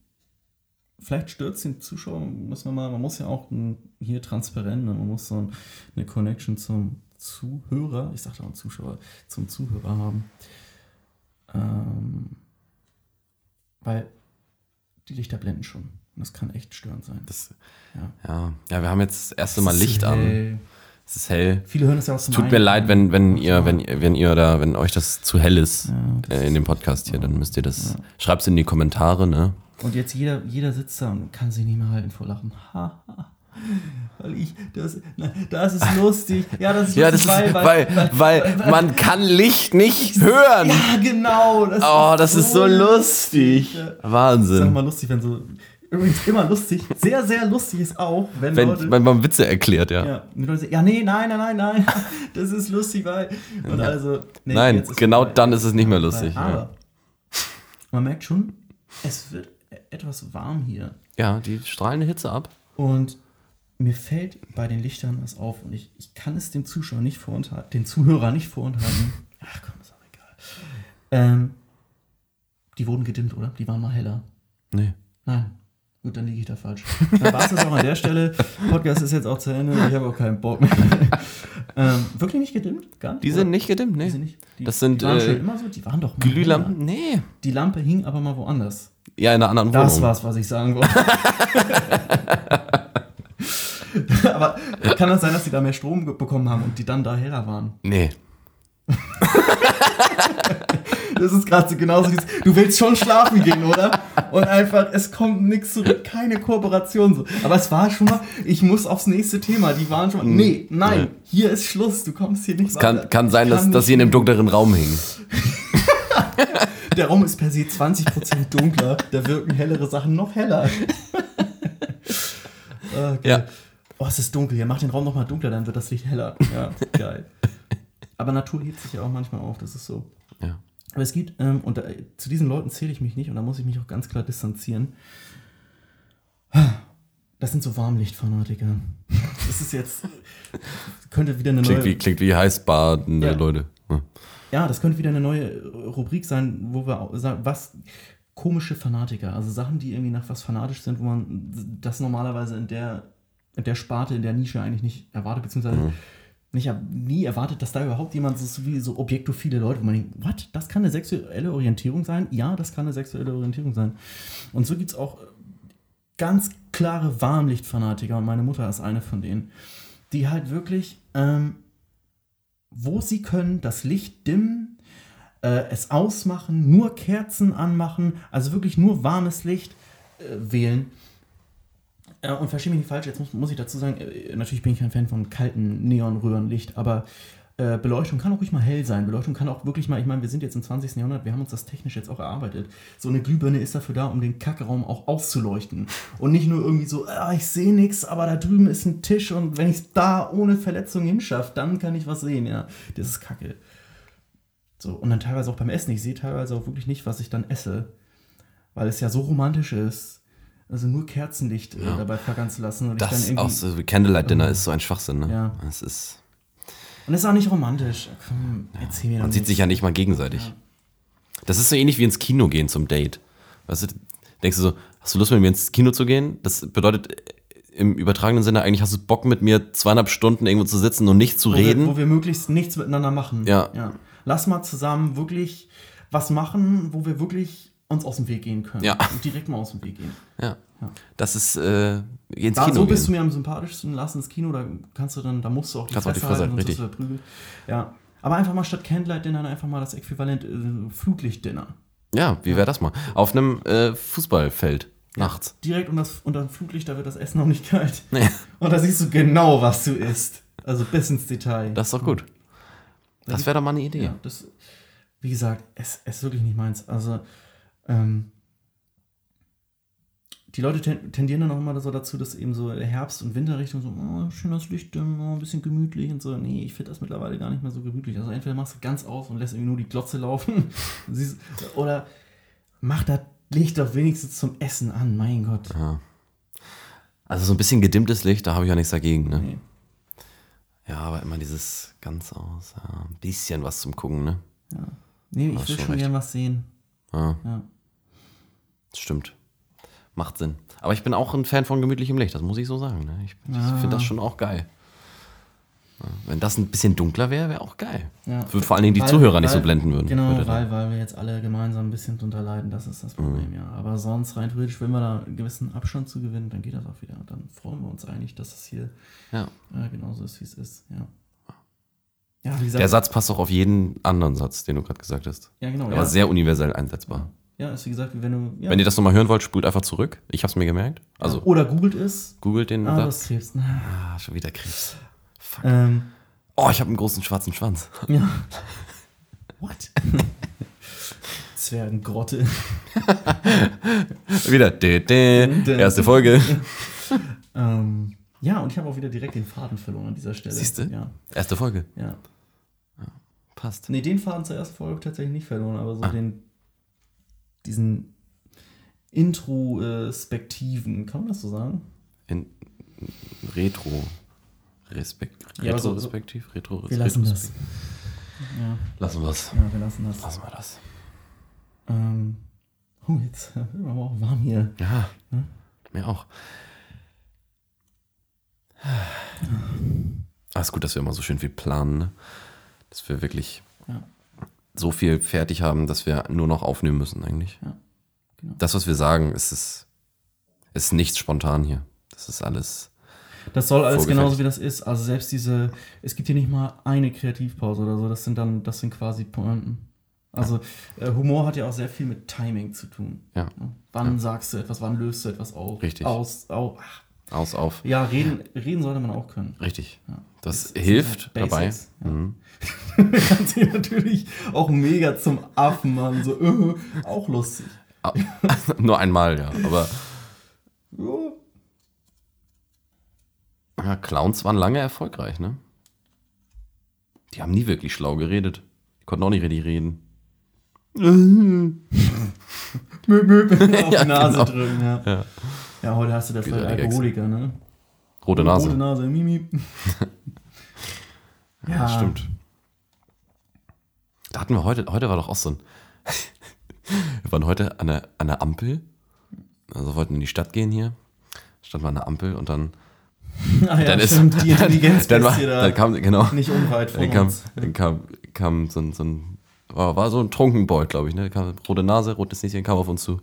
Speaker 1: Vielleicht stürzt den Zuschauer, müssen wir mal, man muss ja auch ein, hier transparent, ne? man muss so ein, eine Connection zum Zuhörer, ich sagte auch Zuschauer, zum Zuhörer haben. Ähm, weil die Lichter blenden schon. Und das kann echt störend sein.
Speaker 2: Das,
Speaker 1: Ja.
Speaker 2: ja. ja, wir haben jetzt das erste Mal
Speaker 1: Es
Speaker 2: Licht an. Es ist hell.
Speaker 1: Viele hören es ja aus dem
Speaker 2: Tut mir leid, wenn, wenn ihr,
Speaker 1: Ja.
Speaker 2: wenn, ihr- wenn ihr da, wenn euch das zu hell ist
Speaker 1: Ja,
Speaker 2: äh, in dem Podcast hier, dann müsst ihr das. Schreibt's in die Kommentare, ne?
Speaker 1: Und jetzt jeder, jeder sitzt da und kann sich nicht mehr halten vor Lachen. Ha, ha. Weil ich, das, na, das ist lustig. Ja, das ist
Speaker 2: Ja, das
Speaker 1: lustig,
Speaker 2: ist, weil, weil, man kann Licht nicht hören.
Speaker 1: Ja, genau. Das
Speaker 2: Oh, das ist so lustig.
Speaker 1: Ja. Sag
Speaker 2: Wahnsinn.
Speaker 1: mal lustig, wenn so. Übrigens immer lustig. Sehr, sehr lustig ist auch, wenn, Leute.
Speaker 2: Wenn, wenn man Witze erklärt, ja.
Speaker 1: ja, wenn Leute ja, nee, nein, nein, nein, nein. Das ist lustig, weil. Und also, nee,
Speaker 2: Nein,
Speaker 1: ist
Speaker 2: genau
Speaker 1: vorbei.
Speaker 2: dann ist es nicht mehr lustig.
Speaker 1: Aber
Speaker 2: Ja,
Speaker 1: man merkt schon, es wird etwas warm hier.
Speaker 2: ja die strahlen Hitze ab.
Speaker 1: Und mir fällt bei den Lichtern was auf und ich, ich kann es dem Zuschauer nicht vorenthalten, den Zuhörer nicht vorenthalten. Ach komm, ist auch egal. Ähm, die wurden gedimmt, oder? Die waren mal heller.
Speaker 2: Nee.
Speaker 1: Nein. Gut, dann liege ich da falsch. Dann war es das auch an der Stelle. Podcast ist jetzt auch zu Ende. Ich habe auch keinen Bock mehr. ähm, wirklich nicht gedimmt? Gar nicht?
Speaker 2: Die sind nicht gedimmt,
Speaker 1: Die
Speaker 2: nee.
Speaker 1: sind nicht. Die,
Speaker 2: Das sind,
Speaker 1: die waren
Speaker 2: äh,
Speaker 1: schon immer so. Die waren doch mal
Speaker 2: Glühlampen?
Speaker 1: heller.
Speaker 2: Nee.
Speaker 1: Die Lampe hing aber mal woanders.
Speaker 2: Ja, in einer anderen
Speaker 1: Das
Speaker 2: Wohnung.
Speaker 1: war's, was ich sagen wollte. Aber kann das sein, dass die da mehr Strom bekommen haben und die dann da heller waren?
Speaker 2: Nee.
Speaker 1: Das ist gerade so genauso dieses, du willst schon schlafen gehen, oder? Und einfach, es kommt nichts zurück, keine Kooperation so. Aber es war schon mal, ich muss aufs nächste Thema, die waren schon mal, nee, nein,
Speaker 2: Nee.
Speaker 1: hier ist Schluss, du kommst hier nicht
Speaker 2: Kann,
Speaker 1: weiter.
Speaker 2: kann sein, dass,
Speaker 1: Kann
Speaker 2: dass sie in einem dunkleren Raum hingen.
Speaker 1: Der Raum ist per se 20% dunkler, da wirken hellere Sachen noch heller. okay.
Speaker 2: Ja.
Speaker 1: Oh, es ist dunkel, hier, mach den Raum noch mal dunkler, dann wird das Licht heller. Ja, geil. Aber Natur hebt sich ja auch manchmal auf, das ist so.
Speaker 2: Ja.
Speaker 1: Aber es gibt, ähm, und da, zu diesen Leuten zähle ich mich nicht und da muss ich mich auch ganz klar distanzieren. Das sind so Warmlichtfanatiker. Das ist jetzt, könnte wieder eine
Speaker 2: Klingt
Speaker 1: neue.
Speaker 2: wie, klingt wie heißbadende
Speaker 1: Ja.
Speaker 2: Leute. Ja.
Speaker 1: Ja, das könnte wieder eine neue Rubrik sein, wo wir sagen, was komische Fanatiker, also Sachen, die irgendwie nach was fanatisch sind, wo man das normalerweise in der, der Sparte, in der Nische eigentlich nicht erwartet, beziehungsweise nicht, nie erwartet, dass da überhaupt jemand so, wie so objektophile Leute, wo man denkt, was, das kann eine sexuelle Orientierung sein? Ja, das kann eine sexuelle Orientierung sein. Und so gibt es auch ganz klare Warmlichtfanatiker und meine Mutter ist eine von denen, die halt wirklich ähm, wo sie können, das Licht dimmen, äh, es ausmachen, nur Kerzen anmachen, also wirklich nur warmes Licht äh, wählen. Äh, und verstehe mich nicht falsch, jetzt muss, muss ich dazu sagen, äh, natürlich bin ich kein Fan von kalten Neonröhrenlicht, aber äh, Beleuchtung kann auch ruhig mal hell sein. Beleuchtung kann auch wirklich mal, ich meine, wir sind jetzt im 20. Jahrhundert, wir haben uns das technisch jetzt auch erarbeitet. So eine Glühbirne ist dafür da, um den Kackraum auch auszuleuchten. Und nicht nur irgendwie so, ah, ich sehe nichts, aber da drüben ist ein Tisch und wenn ich es da ohne Verletzung hinschaffe, dann kann ich was sehen, ja. Das ist Kacke. So, und dann teilweise auch beim Essen. Ich sehe teilweise auch wirklich nicht, was ich dann esse. Weil es ja so romantisch ist. Also nur Kerzenlicht äh,
Speaker 2: Ja.
Speaker 1: dabei flackern zu lassen. Und ich dann
Speaker 2: Das
Speaker 1: irgendwie.
Speaker 2: auch so wie Candlelight Dinner ist so ein Schwachsinn, ne?
Speaker 1: Ja.
Speaker 2: Es ist,
Speaker 1: Und es ist auch nicht romantisch. Komm, erzähl mir
Speaker 2: man sieht
Speaker 1: nicht.
Speaker 2: sich ja nicht mal gegenseitig. Das ist so ähnlich wie ins Kino gehen zum Date. Weißt du, denkst du so, hast du Lust mit mir ins Kino zu gehen? Das bedeutet äh, im übertragenen Sinne eigentlich, hast du Bock mit mir zweieinhalb Stunden irgendwo zu sitzen und nicht zu
Speaker 1: wo
Speaker 2: reden?
Speaker 1: Wir, wo wir möglichst nichts miteinander machen.
Speaker 2: Ja.
Speaker 1: Lass mal zusammen wirklich was machen, wo wir wirklich uns aus dem Weg gehen können.
Speaker 2: Ja.
Speaker 1: Und direkt mal aus dem Weg gehen.
Speaker 2: ja.
Speaker 1: Ja.
Speaker 2: Das ist äh, ins
Speaker 1: Da,
Speaker 2: Kino
Speaker 1: so bist du
Speaker 2: gehen.
Speaker 1: mir am sympathischsten, lass ins Kino, da kannst du dann, da musst du auch die
Speaker 2: Kannst auch die
Speaker 1: Fresse
Speaker 2: Fresse
Speaker 1: halten,
Speaker 2: halten,
Speaker 1: sonst du verprügelt. Ja. Aber einfach mal statt Candlelight-Dinner einfach mal das Äquivalent äh, Flutlicht-Dinner.
Speaker 2: Ja, wie wäre das mal? Auf einem äh, Fußballfeld nachts.
Speaker 1: Direkt unter, unter dem Flutlicht, da wird das Essen noch nicht kalt.
Speaker 2: Nee,
Speaker 1: Und da siehst du genau, was du isst. Also bis ins Detail.
Speaker 2: das ist doch gut. Das wäre doch mal eine Idee.
Speaker 1: Ja, das, wie gesagt, es, es ist wirklich nicht meins. Also, ähm, die Leute ten, tendieren dann auch immer so dazu, dass eben so Herbst- und Winterrichtung so, oh, schönes Licht, oh, ein bisschen gemütlich und so. Nee, ich finde das mittlerweile gar nicht mehr so gemütlich. Also entweder machst du ganz aus und lässt irgendwie nur die Glotze laufen. Siehst- oder mach das Licht doch wenigstens zum Essen an, mein Gott.
Speaker 2: Also so ein bisschen gedimmtes Licht, da habe ich ja nichts dagegen. Ne?
Speaker 1: Nee.
Speaker 2: Ja, aber immer dieses ganz aus, ja, ein bisschen was zum Gucken, ne?
Speaker 1: Nee, ich will
Speaker 2: schon
Speaker 1: schon
Speaker 2: recht.
Speaker 1: gern was sehen.
Speaker 2: Ja,
Speaker 1: Ja.
Speaker 2: stimmt. Macht Sinn. Aber ich bin auch ein Fan von gemütlichem Licht, das muss ich so sagen. Ne? Ich, ich
Speaker 1: Ja.
Speaker 2: finde das schon auch geil. Wenn das ein bisschen dunkler wäre, wäre auch geil.
Speaker 1: Ja.
Speaker 2: Würde vor allen Dingen die
Speaker 1: Weil-
Speaker 2: Zuhörer nicht so
Speaker 1: weil-
Speaker 2: blenden würden.
Speaker 1: Genau,
Speaker 2: würde
Speaker 1: weil, weil wir jetzt alle gemeinsam ein bisschen drunter leiden, das ist das Problem, ja. Aber sonst rein theoretisch, wenn wir da einen gewissen Abstand zu gewinnen, dann geht das auch wieder. Dann freuen wir uns eigentlich, dass es hier
Speaker 2: Ja.
Speaker 1: äh, genauso ist, wie es ist, ja. Ja,
Speaker 2: Der Satz passt auch auf jeden anderen Satz, den du gerade gesagt hast.
Speaker 1: ja, genau.
Speaker 2: Aber
Speaker 1: Ja,
Speaker 2: sehr universell einsetzbar.
Speaker 1: ja, ist wie gesagt, wenn du. Ja,
Speaker 2: Wenn ihr das nochmal hören wollt, spult einfach zurück. Ich habe es mir gemerkt. Also
Speaker 1: oder googelt es.
Speaker 2: googelt den
Speaker 1: Ah,
Speaker 2: Satz.
Speaker 1: das hilft. Na,
Speaker 2: Ah, schon wieder Krebs. Fuck.
Speaker 1: Ähm,
Speaker 2: Oh, ich habe einen großen schwarzen Schwanz.
Speaker 1: ja. What? Zwergengrotte.
Speaker 2: wieder. Dä, dä. Erste Folge.
Speaker 1: ähm, ja, und ich habe auch wieder direkt den Faden verloren an dieser Stelle.
Speaker 2: Siehste?
Speaker 1: Ja,
Speaker 2: Erste Folge.
Speaker 1: ja.
Speaker 2: Passt.
Speaker 1: Nee, den Faden zur ersten Folge tatsächlich nicht verloren, aber so
Speaker 2: Ah.
Speaker 1: den, diesen Introspektiven, kann man das so sagen?
Speaker 2: In Retro. Respekt.
Speaker 1: Ja,
Speaker 2: Retrospektiv? Retro.
Speaker 1: Wir lassen das. Ja,
Speaker 2: Lassen wir's.
Speaker 1: ja wir lassen das.
Speaker 2: Lassen wir das.
Speaker 1: Ähm, oh, jetzt wird mir aber auch warm hier.
Speaker 2: Ja.
Speaker 1: Hm?
Speaker 2: Mir auch. Ah, ist gut, dass wir immer so schön viel planen, ne? Dass wir wirklich
Speaker 1: Ja.
Speaker 2: so viel fertig haben, dass wir nur noch aufnehmen müssen, eigentlich.
Speaker 1: Ja, genau.
Speaker 2: Das, was wir sagen, ist, ist, ist nichts spontan hier. Das ist alles.
Speaker 1: Das soll alles genauso wie das ist. Also selbst diese, es gibt hier nicht mal eine Kreativpause oder so. Das sind dann, das sind quasi Pointen. Also äh, Humor hat ja auch sehr viel mit Timing zu tun.
Speaker 2: Ja.
Speaker 1: Wann sagst du etwas, wann löst du etwas auf?
Speaker 2: Richtig.
Speaker 1: Aus, au, ach.
Speaker 2: Aus, auf.
Speaker 1: Ja, reden, reden sollte man auch können.
Speaker 2: Richtig.
Speaker 1: Ja.
Speaker 2: Das,
Speaker 1: Das- das
Speaker 2: hilft
Speaker 1: halt
Speaker 2: dabei.
Speaker 1: Ja.
Speaker 2: Mhm.
Speaker 1: kann sie natürlich auch mega zum Affen machen. So, äh, auch lustig.
Speaker 2: Ah, Nur einmal, ja. Aber
Speaker 1: Ja.
Speaker 2: Clowns waren lange erfolgreich, ne? Die haben nie wirklich schlau geredet. Die konnten auch nicht richtig reden.
Speaker 1: Möp, möp, auf
Speaker 2: Ja,
Speaker 1: die Nase
Speaker 2: genau.
Speaker 1: drücken, ja.
Speaker 2: Ja.
Speaker 1: Ja, heute hast du das halt. Alkoholiker, ne?
Speaker 2: Rote Nase.
Speaker 1: Rote Nase, Mimi.
Speaker 2: Ja, stimmt. Da hatten wir heute, heute war doch auch so ein. wir waren heute an der, an der Ampel. Also wollten in die Stadt gehen hier. Stand mal an der Ampel und dann.
Speaker 1: Ah, ja,
Speaker 2: dann ist.
Speaker 1: stimmt, die Intelligenz
Speaker 2: dann, war,
Speaker 1: da
Speaker 2: dann kam, genau.
Speaker 1: nicht unweit von
Speaker 2: Dann kam,
Speaker 1: uns.
Speaker 2: dann kam, kam so ein, so ein war, war so ein Trunkenbold, glaube ich, ne? Kam, rote Nase, rotes Näschen kam auf uns zu.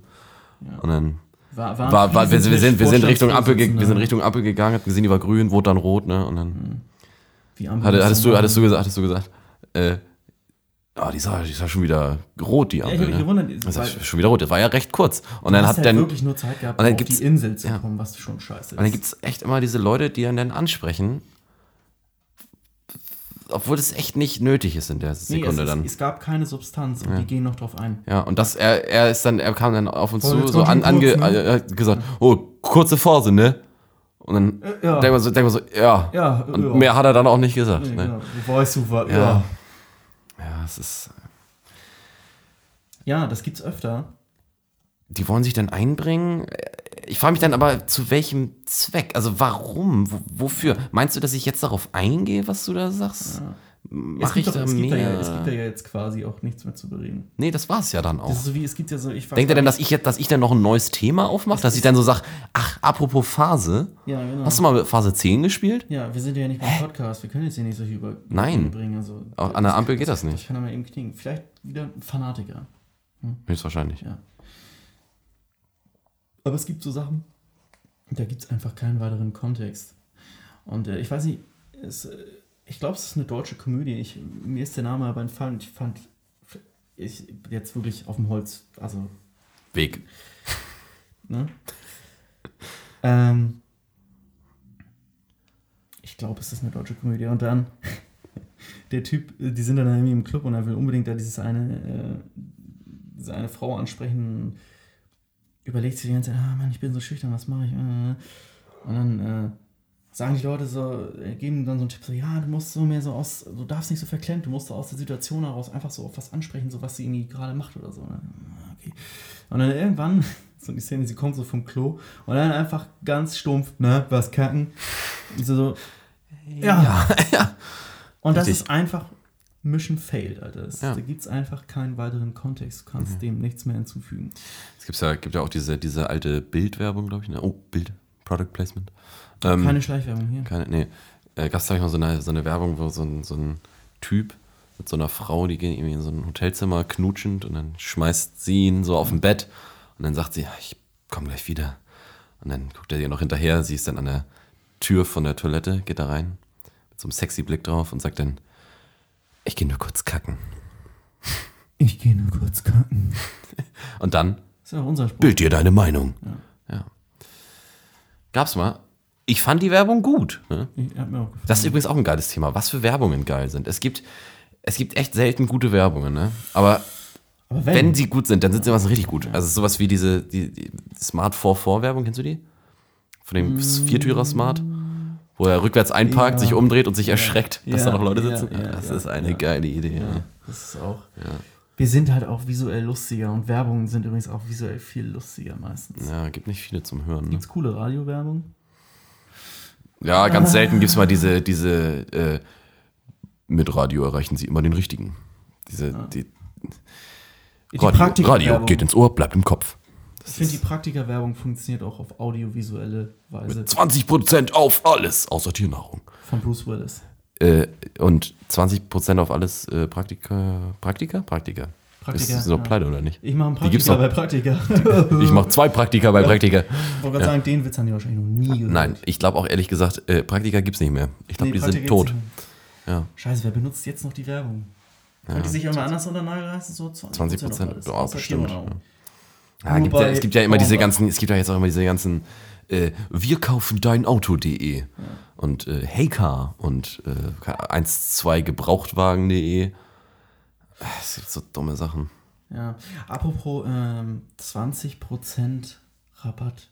Speaker 2: Und dann
Speaker 1: War, war,
Speaker 2: war, war, wir, wir, sind, wir, sind Richtung Ampel, wir sind. Richtung Ampel gegangen, hat gesehen, die war grün, wurde dann rot, ne? Und dann
Speaker 1: Wie Ampel
Speaker 2: hattest,
Speaker 1: so
Speaker 2: du, hattest, du gesagt, hattest du gesagt, äh, ah, die sah, die sah schon wieder rot, die
Speaker 1: Ja,
Speaker 2: Ampel.
Speaker 1: ich habe mich
Speaker 2: ne?
Speaker 1: gewundert.
Speaker 2: Das ist schon wieder rot, das war ja recht kurz. Und
Speaker 1: du
Speaker 2: dann hat
Speaker 1: halt
Speaker 2: dann,
Speaker 1: wirklich nur Zeit gehabt,
Speaker 2: und dann
Speaker 1: um auf die Insel zu
Speaker 2: ja.
Speaker 1: kommen, was schon scheiße ist.
Speaker 2: und dann gibt es echt immer diese Leute, die einen dann ansprechen, obwohl das echt nicht nötig ist in der
Speaker 1: nee,
Speaker 2: Sekunde
Speaker 1: es,
Speaker 2: dann.
Speaker 1: Es, es gab keine Substanz und die gehen noch drauf ein.
Speaker 2: Ja, und das, er, er ist dann, er kam dann auf uns
Speaker 1: Oh,
Speaker 2: zu, so an, ange,
Speaker 1: kurz, ne?
Speaker 2: äh, hat gesagt, oh, kurze Phase, ne? Und dann
Speaker 1: Äh, ja.
Speaker 2: denkt man so, denkt man so, ja.
Speaker 1: Ja,
Speaker 2: und
Speaker 1: ja.
Speaker 2: mehr hat er dann auch nicht gesagt.
Speaker 1: Nee,
Speaker 2: ne?
Speaker 1: genau. Du, wa-
Speaker 2: Ja.
Speaker 1: ja.
Speaker 2: Ja, es ist.
Speaker 1: Ja, das gibt's öfter.
Speaker 2: Die wollen sich dann einbringen. Ich frage mich dann aber, zu welchem Zweck? Also warum? Wo, wofür? Meinst du, dass ich jetzt darauf eingehe, was du da sagst?
Speaker 1: Es
Speaker 2: Mach
Speaker 1: gibt,
Speaker 2: ich
Speaker 1: doch,
Speaker 2: da
Speaker 1: es, gibt da
Speaker 2: mehr?
Speaker 1: ja, es gibt da ja jetzt quasi auch nichts mehr zu bereden.
Speaker 2: nee, das war's ja dann
Speaker 1: Das
Speaker 2: auch.
Speaker 1: ist so wie, es gibt ja so, ich
Speaker 2: Denkt ihr denn, dass ich jetzt, dass ich dann noch ein neues Thema aufmache? Dass ich dann so sage, ach, apropos Phase,
Speaker 1: Ja, genau.
Speaker 2: hast du mal Phase 10 gespielt?
Speaker 1: ja, wir sind ja nicht beim Podcast, wir können jetzt hier nicht solche über
Speaker 2: Nein.
Speaker 1: bringen. Also,
Speaker 2: Auch an der Ampel geht das
Speaker 1: Das
Speaker 2: nicht.
Speaker 1: kann er mal eben knicken. Vielleicht wieder ein Fanatiker.
Speaker 2: Höchstwahrscheinlich.
Speaker 1: Ja. Aber es gibt so Sachen, da gibt es einfach keinen weiteren Kontext. Und äh, ich weiß nicht, es, äh, ich glaube, es ist eine deutsche Komödie. Ich, mir ist der Name aber entfallen. Ich fand, ich jetzt wirklich auf dem Holz, also,
Speaker 2: Weg.
Speaker 1: ne? ähm, ich glaube, es ist eine deutsche Komödie. Und dann, der Typ, äh, die sind dann irgendwie im Club und er will unbedingt da dieses eine, äh, diese eine Frau ansprechen. Überlegt sich die ganze Zeit, ah Mann, ich bin so schüchtern, was mache ich? Äh, Und dann äh, sagen die Leute so, äh, geben dann so einen Tipp, so, ja, du musst so mehr so aus, du darfst nicht so verklemmt, du musst so aus der Situation heraus einfach so auf was ansprechen, so was sie irgendwie gerade macht oder so. Ne? Okay. Und dann irgendwann, so die Szene, sie kommt so vom Klo und dann einfach ganz stumpf, ne, was kacken. Und so, so ja.
Speaker 2: ja.
Speaker 1: Und das
Speaker 2: Richtig.
Speaker 1: ist einfach Mission failed, Alter. Das,
Speaker 2: Ja.
Speaker 1: Da gibt es einfach keinen weiteren Kontext. Du kannst dem nichts mehr hinzufügen.
Speaker 2: Es gibt ja, gibt ja auch diese, diese alte Bildwerbung, glaube ich. Ne? Oh, Bild, Product Placement. Ähm,
Speaker 1: Keine Schleichwerbung hier.
Speaker 2: Keine, nee. Äh, gab es, ich, mal so eine, so eine Werbung, wo so ein, so ein Typ mit so einer Frau, die gehen irgendwie in so ein Hotelzimmer knutschend und dann schmeißt sie ihn so auf dem Bett und dann sagt sie, ich komme gleich wieder. Und dann guckt er ihr noch hinterher, sie ist dann an der Tür von der Toilette, geht da rein, mit so einem sexy Blick drauf und sagt dann, ich gehe nur kurz kacken.
Speaker 1: Ich gehe nur kurz kacken.
Speaker 2: Und dann,
Speaker 1: Das ist ja auch unser Spruch.
Speaker 2: bild dir deine Meinung. Ja. Gab's mal. Ich fand die Werbung gut. Ne?
Speaker 1: Ich, hat mir auch gefallen.
Speaker 2: Das ist übrigens auch ein geiles Thema, was für Werbungen geil sind. Es gibt, es gibt echt selten gute Werbungen, ne? Aber
Speaker 1: Aber
Speaker 2: wenn, sie gut sind, dann sind sie was richtig gut. Also sowas wie diese die, die Smart 4-4-Werbung, kennst du die? Von dem Viertürer Smart? Wo er rückwärts einparkt,
Speaker 1: Ja.
Speaker 2: sich umdreht und sich erschreckt, dass
Speaker 1: Ja,
Speaker 2: da noch Leute sitzen.
Speaker 1: ja,
Speaker 2: das ist eine geile Idee.
Speaker 1: Das ist auch. Wir sind halt auch visuell lustiger und Werbungen sind übrigens auch visuell viel lustiger meistens.
Speaker 2: ja, gibt nicht viele zum Hören. Ne?
Speaker 1: Gibt's coole Radiowerbung?
Speaker 2: Ja, ganz selten gibt es mal diese, diese äh, mit Radio erreichen sie immer den richtigen. Diese, die,
Speaker 1: Die
Speaker 2: Radio. Radio geht ins Ohr, bleibt im Kopf.
Speaker 1: Ich finde, die Praktikerwerbung funktioniert auch auf audiovisuelle Weise
Speaker 2: 20% auf alles, außer Tiernahrung.
Speaker 1: von Bruce Willis.
Speaker 2: Äh, und 20% auf alles äh, Praktika, Praktika? Praktika.
Speaker 1: Praktika,
Speaker 2: Ist sie noch
Speaker 1: ja.
Speaker 2: pleite oder nicht?
Speaker 1: Ich mache einen
Speaker 2: noch.
Speaker 1: bei Praktika.
Speaker 2: Ich mache zwei Praktika bei Praktika.
Speaker 1: Ich wollte gerade sagen, den Witz haben die wahrscheinlich noch nie gehört.
Speaker 2: Nein, ich glaube auch ehrlich gesagt, äh, Praktika gibt es nicht mehr. Ich glaube,
Speaker 1: Nee,
Speaker 2: die
Speaker 1: Praktika
Speaker 2: sind tot. Ja.
Speaker 1: Scheiße, wer benutzt jetzt noch die Werbung? Könnte die sich immer anders unter Nagel reißen? So 20%,
Speaker 2: 20
Speaker 1: auf alles,
Speaker 2: ja,
Speaker 1: außer
Speaker 2: bestimmt. Ja, gibt ja, es gibt ja immer diese ganzen, es gibt ja jetzt auch immer diese ganzen äh, Wir kaufen dein Auto.de und äh, Heycar und äh, 12 Gebrauchtwagen.de. Es gibt so dumme Sachen.
Speaker 1: Ja. Apropos ähm, 20% Rabatt.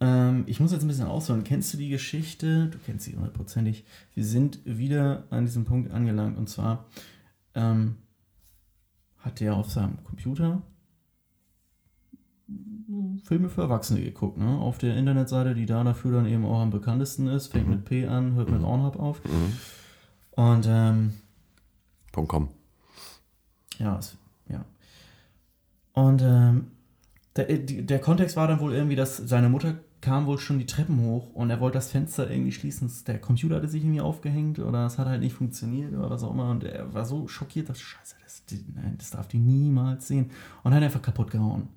Speaker 1: Ähm, ich muss jetzt ein bisschen ausholen. Kennst du die Geschichte? Du kennst sie hundertprozentig. Wir sind wieder an diesem Punkt angelangt und zwar ähm, hat der auf seinem Computer Filme für Erwachsene geguckt, ne? Auf der Internetseite, die da dafür dann eben auch am bekanntesten ist, fängt mit P an, hört mit Ornhub auf. Und ähm,
Speaker 2: Punkt .com.
Speaker 1: ja, es, ja. Und ähm, der, der Kontext war dann wohl irgendwie, dass seine Mutter kam wohl schon die Treppen hoch und er wollte das Fenster irgendwie schließen. Der Computer hatte sich irgendwie aufgehängt oder es hat halt nicht funktioniert oder was auch immer. Und er war so schockiert, dass Scheiße, das, nein, das darf die niemals sehen. Und hat einfach kaputt gehauen.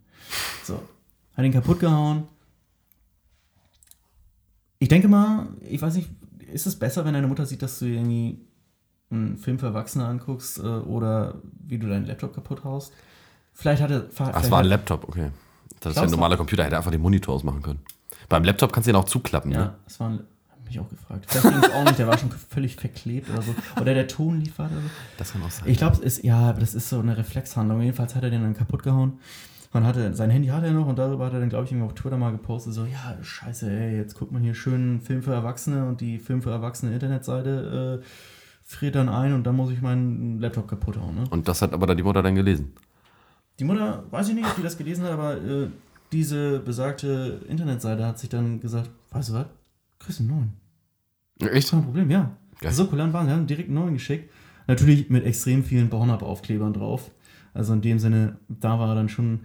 Speaker 1: So, hat ihn kaputt gehauen. Ich denke mal, ich weiß nicht, ist es besser, wenn deine Mutter sieht, dass du irgendwie einen Film für Erwachsene anguckst äh, oder wie du deinen Laptop kaputt haust? Vielleicht hatte.
Speaker 2: Ach, es war ein Laptop, okay. Das ist ja ein normaler Computer, hätte einfach den Monitor ausmachen können. Beim Laptop kannst du ihn auch zuklappen,
Speaker 1: Ja,
Speaker 2: ne?
Speaker 1: es war ein. Mich auch gefragt. Das ging auch nicht, der war schon völlig verklebt oder so. Oder der Ton liefert oder so.
Speaker 2: Das kann auch sein.
Speaker 1: Ich glaube, es ist, ja, aber das ist so eine Reflexhandlung. Jedenfalls hat er den dann kaputt gehauen. Man hatte, sein Handy hatte er noch und darüber hat er dann, glaube ich, irgendwie auf Twitter mal gepostet, so, ja, scheiße, ey, jetzt guckt man hier schön einen Film für Erwachsene und die Film für Erwachsene Internetseite äh, friert dann ein und dann muss ich meinen Laptop kaputt hauen. Ne?
Speaker 2: Und das hat aber dann die Mutter dann gelesen.
Speaker 1: Die Mutter, weiß ich nicht, ob die das gelesen hat, aber äh, diese besagte Internetseite hat sich dann gesagt, weißt du was, kriegst du einen neuen.
Speaker 2: Echt?
Speaker 1: Kein Problem, ja.
Speaker 2: Geil.
Speaker 1: So kulant waren sie, haben direkt einen neuen geschickt. Natürlich mit extrem vielen Bornab-Aufklebern drauf. Also in dem Sinne, da war er dann schon.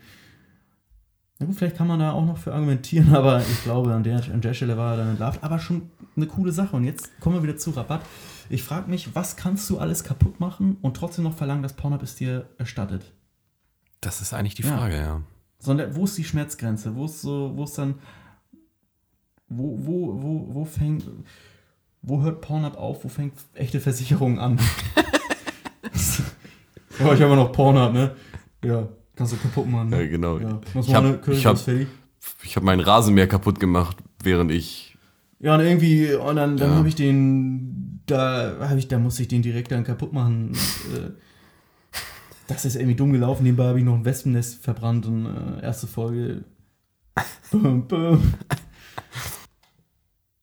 Speaker 1: Na gut, vielleicht kann man da auch noch für argumentieren, aber ich glaube, an der, an der Stelle war er dann entlarvt. Aber schon eine coole Sache. Und jetzt kommen wir wieder zu Rabatt. Ich frage mich, was kannst du alles kaputt machen und trotzdem noch verlangen, dass Pornhub es dir erstattet?
Speaker 2: Das ist eigentlich die
Speaker 1: Ja.
Speaker 2: Frage, ja.
Speaker 1: Sondern wo ist die Schmerzgrenze? Wo ist so, wo ist dann, wo, wo, wo, wo fängt, wo hört Pornhub auf? Wo fängt echte Versicherung an? oh, ich habe noch Pornhub, ne? Ja, kannst du kaputt machen. Ne?
Speaker 2: Ja, genau.
Speaker 1: Ja,
Speaker 2: Ich
Speaker 1: mal
Speaker 2: hab- hab- habe meinen Rasenmäher kaputt gemacht, während ich.
Speaker 1: Ja, und irgendwie, und dann, dann
Speaker 2: Ja.
Speaker 1: habe ich den, da habe ich, da musste ich den direkt dann kaputt machen. Und, äh, das ist irgendwie dumm gelaufen. Nebenbei habe ich noch ein Wespennest verbrannt und äh, erste Folge. Bum, bum.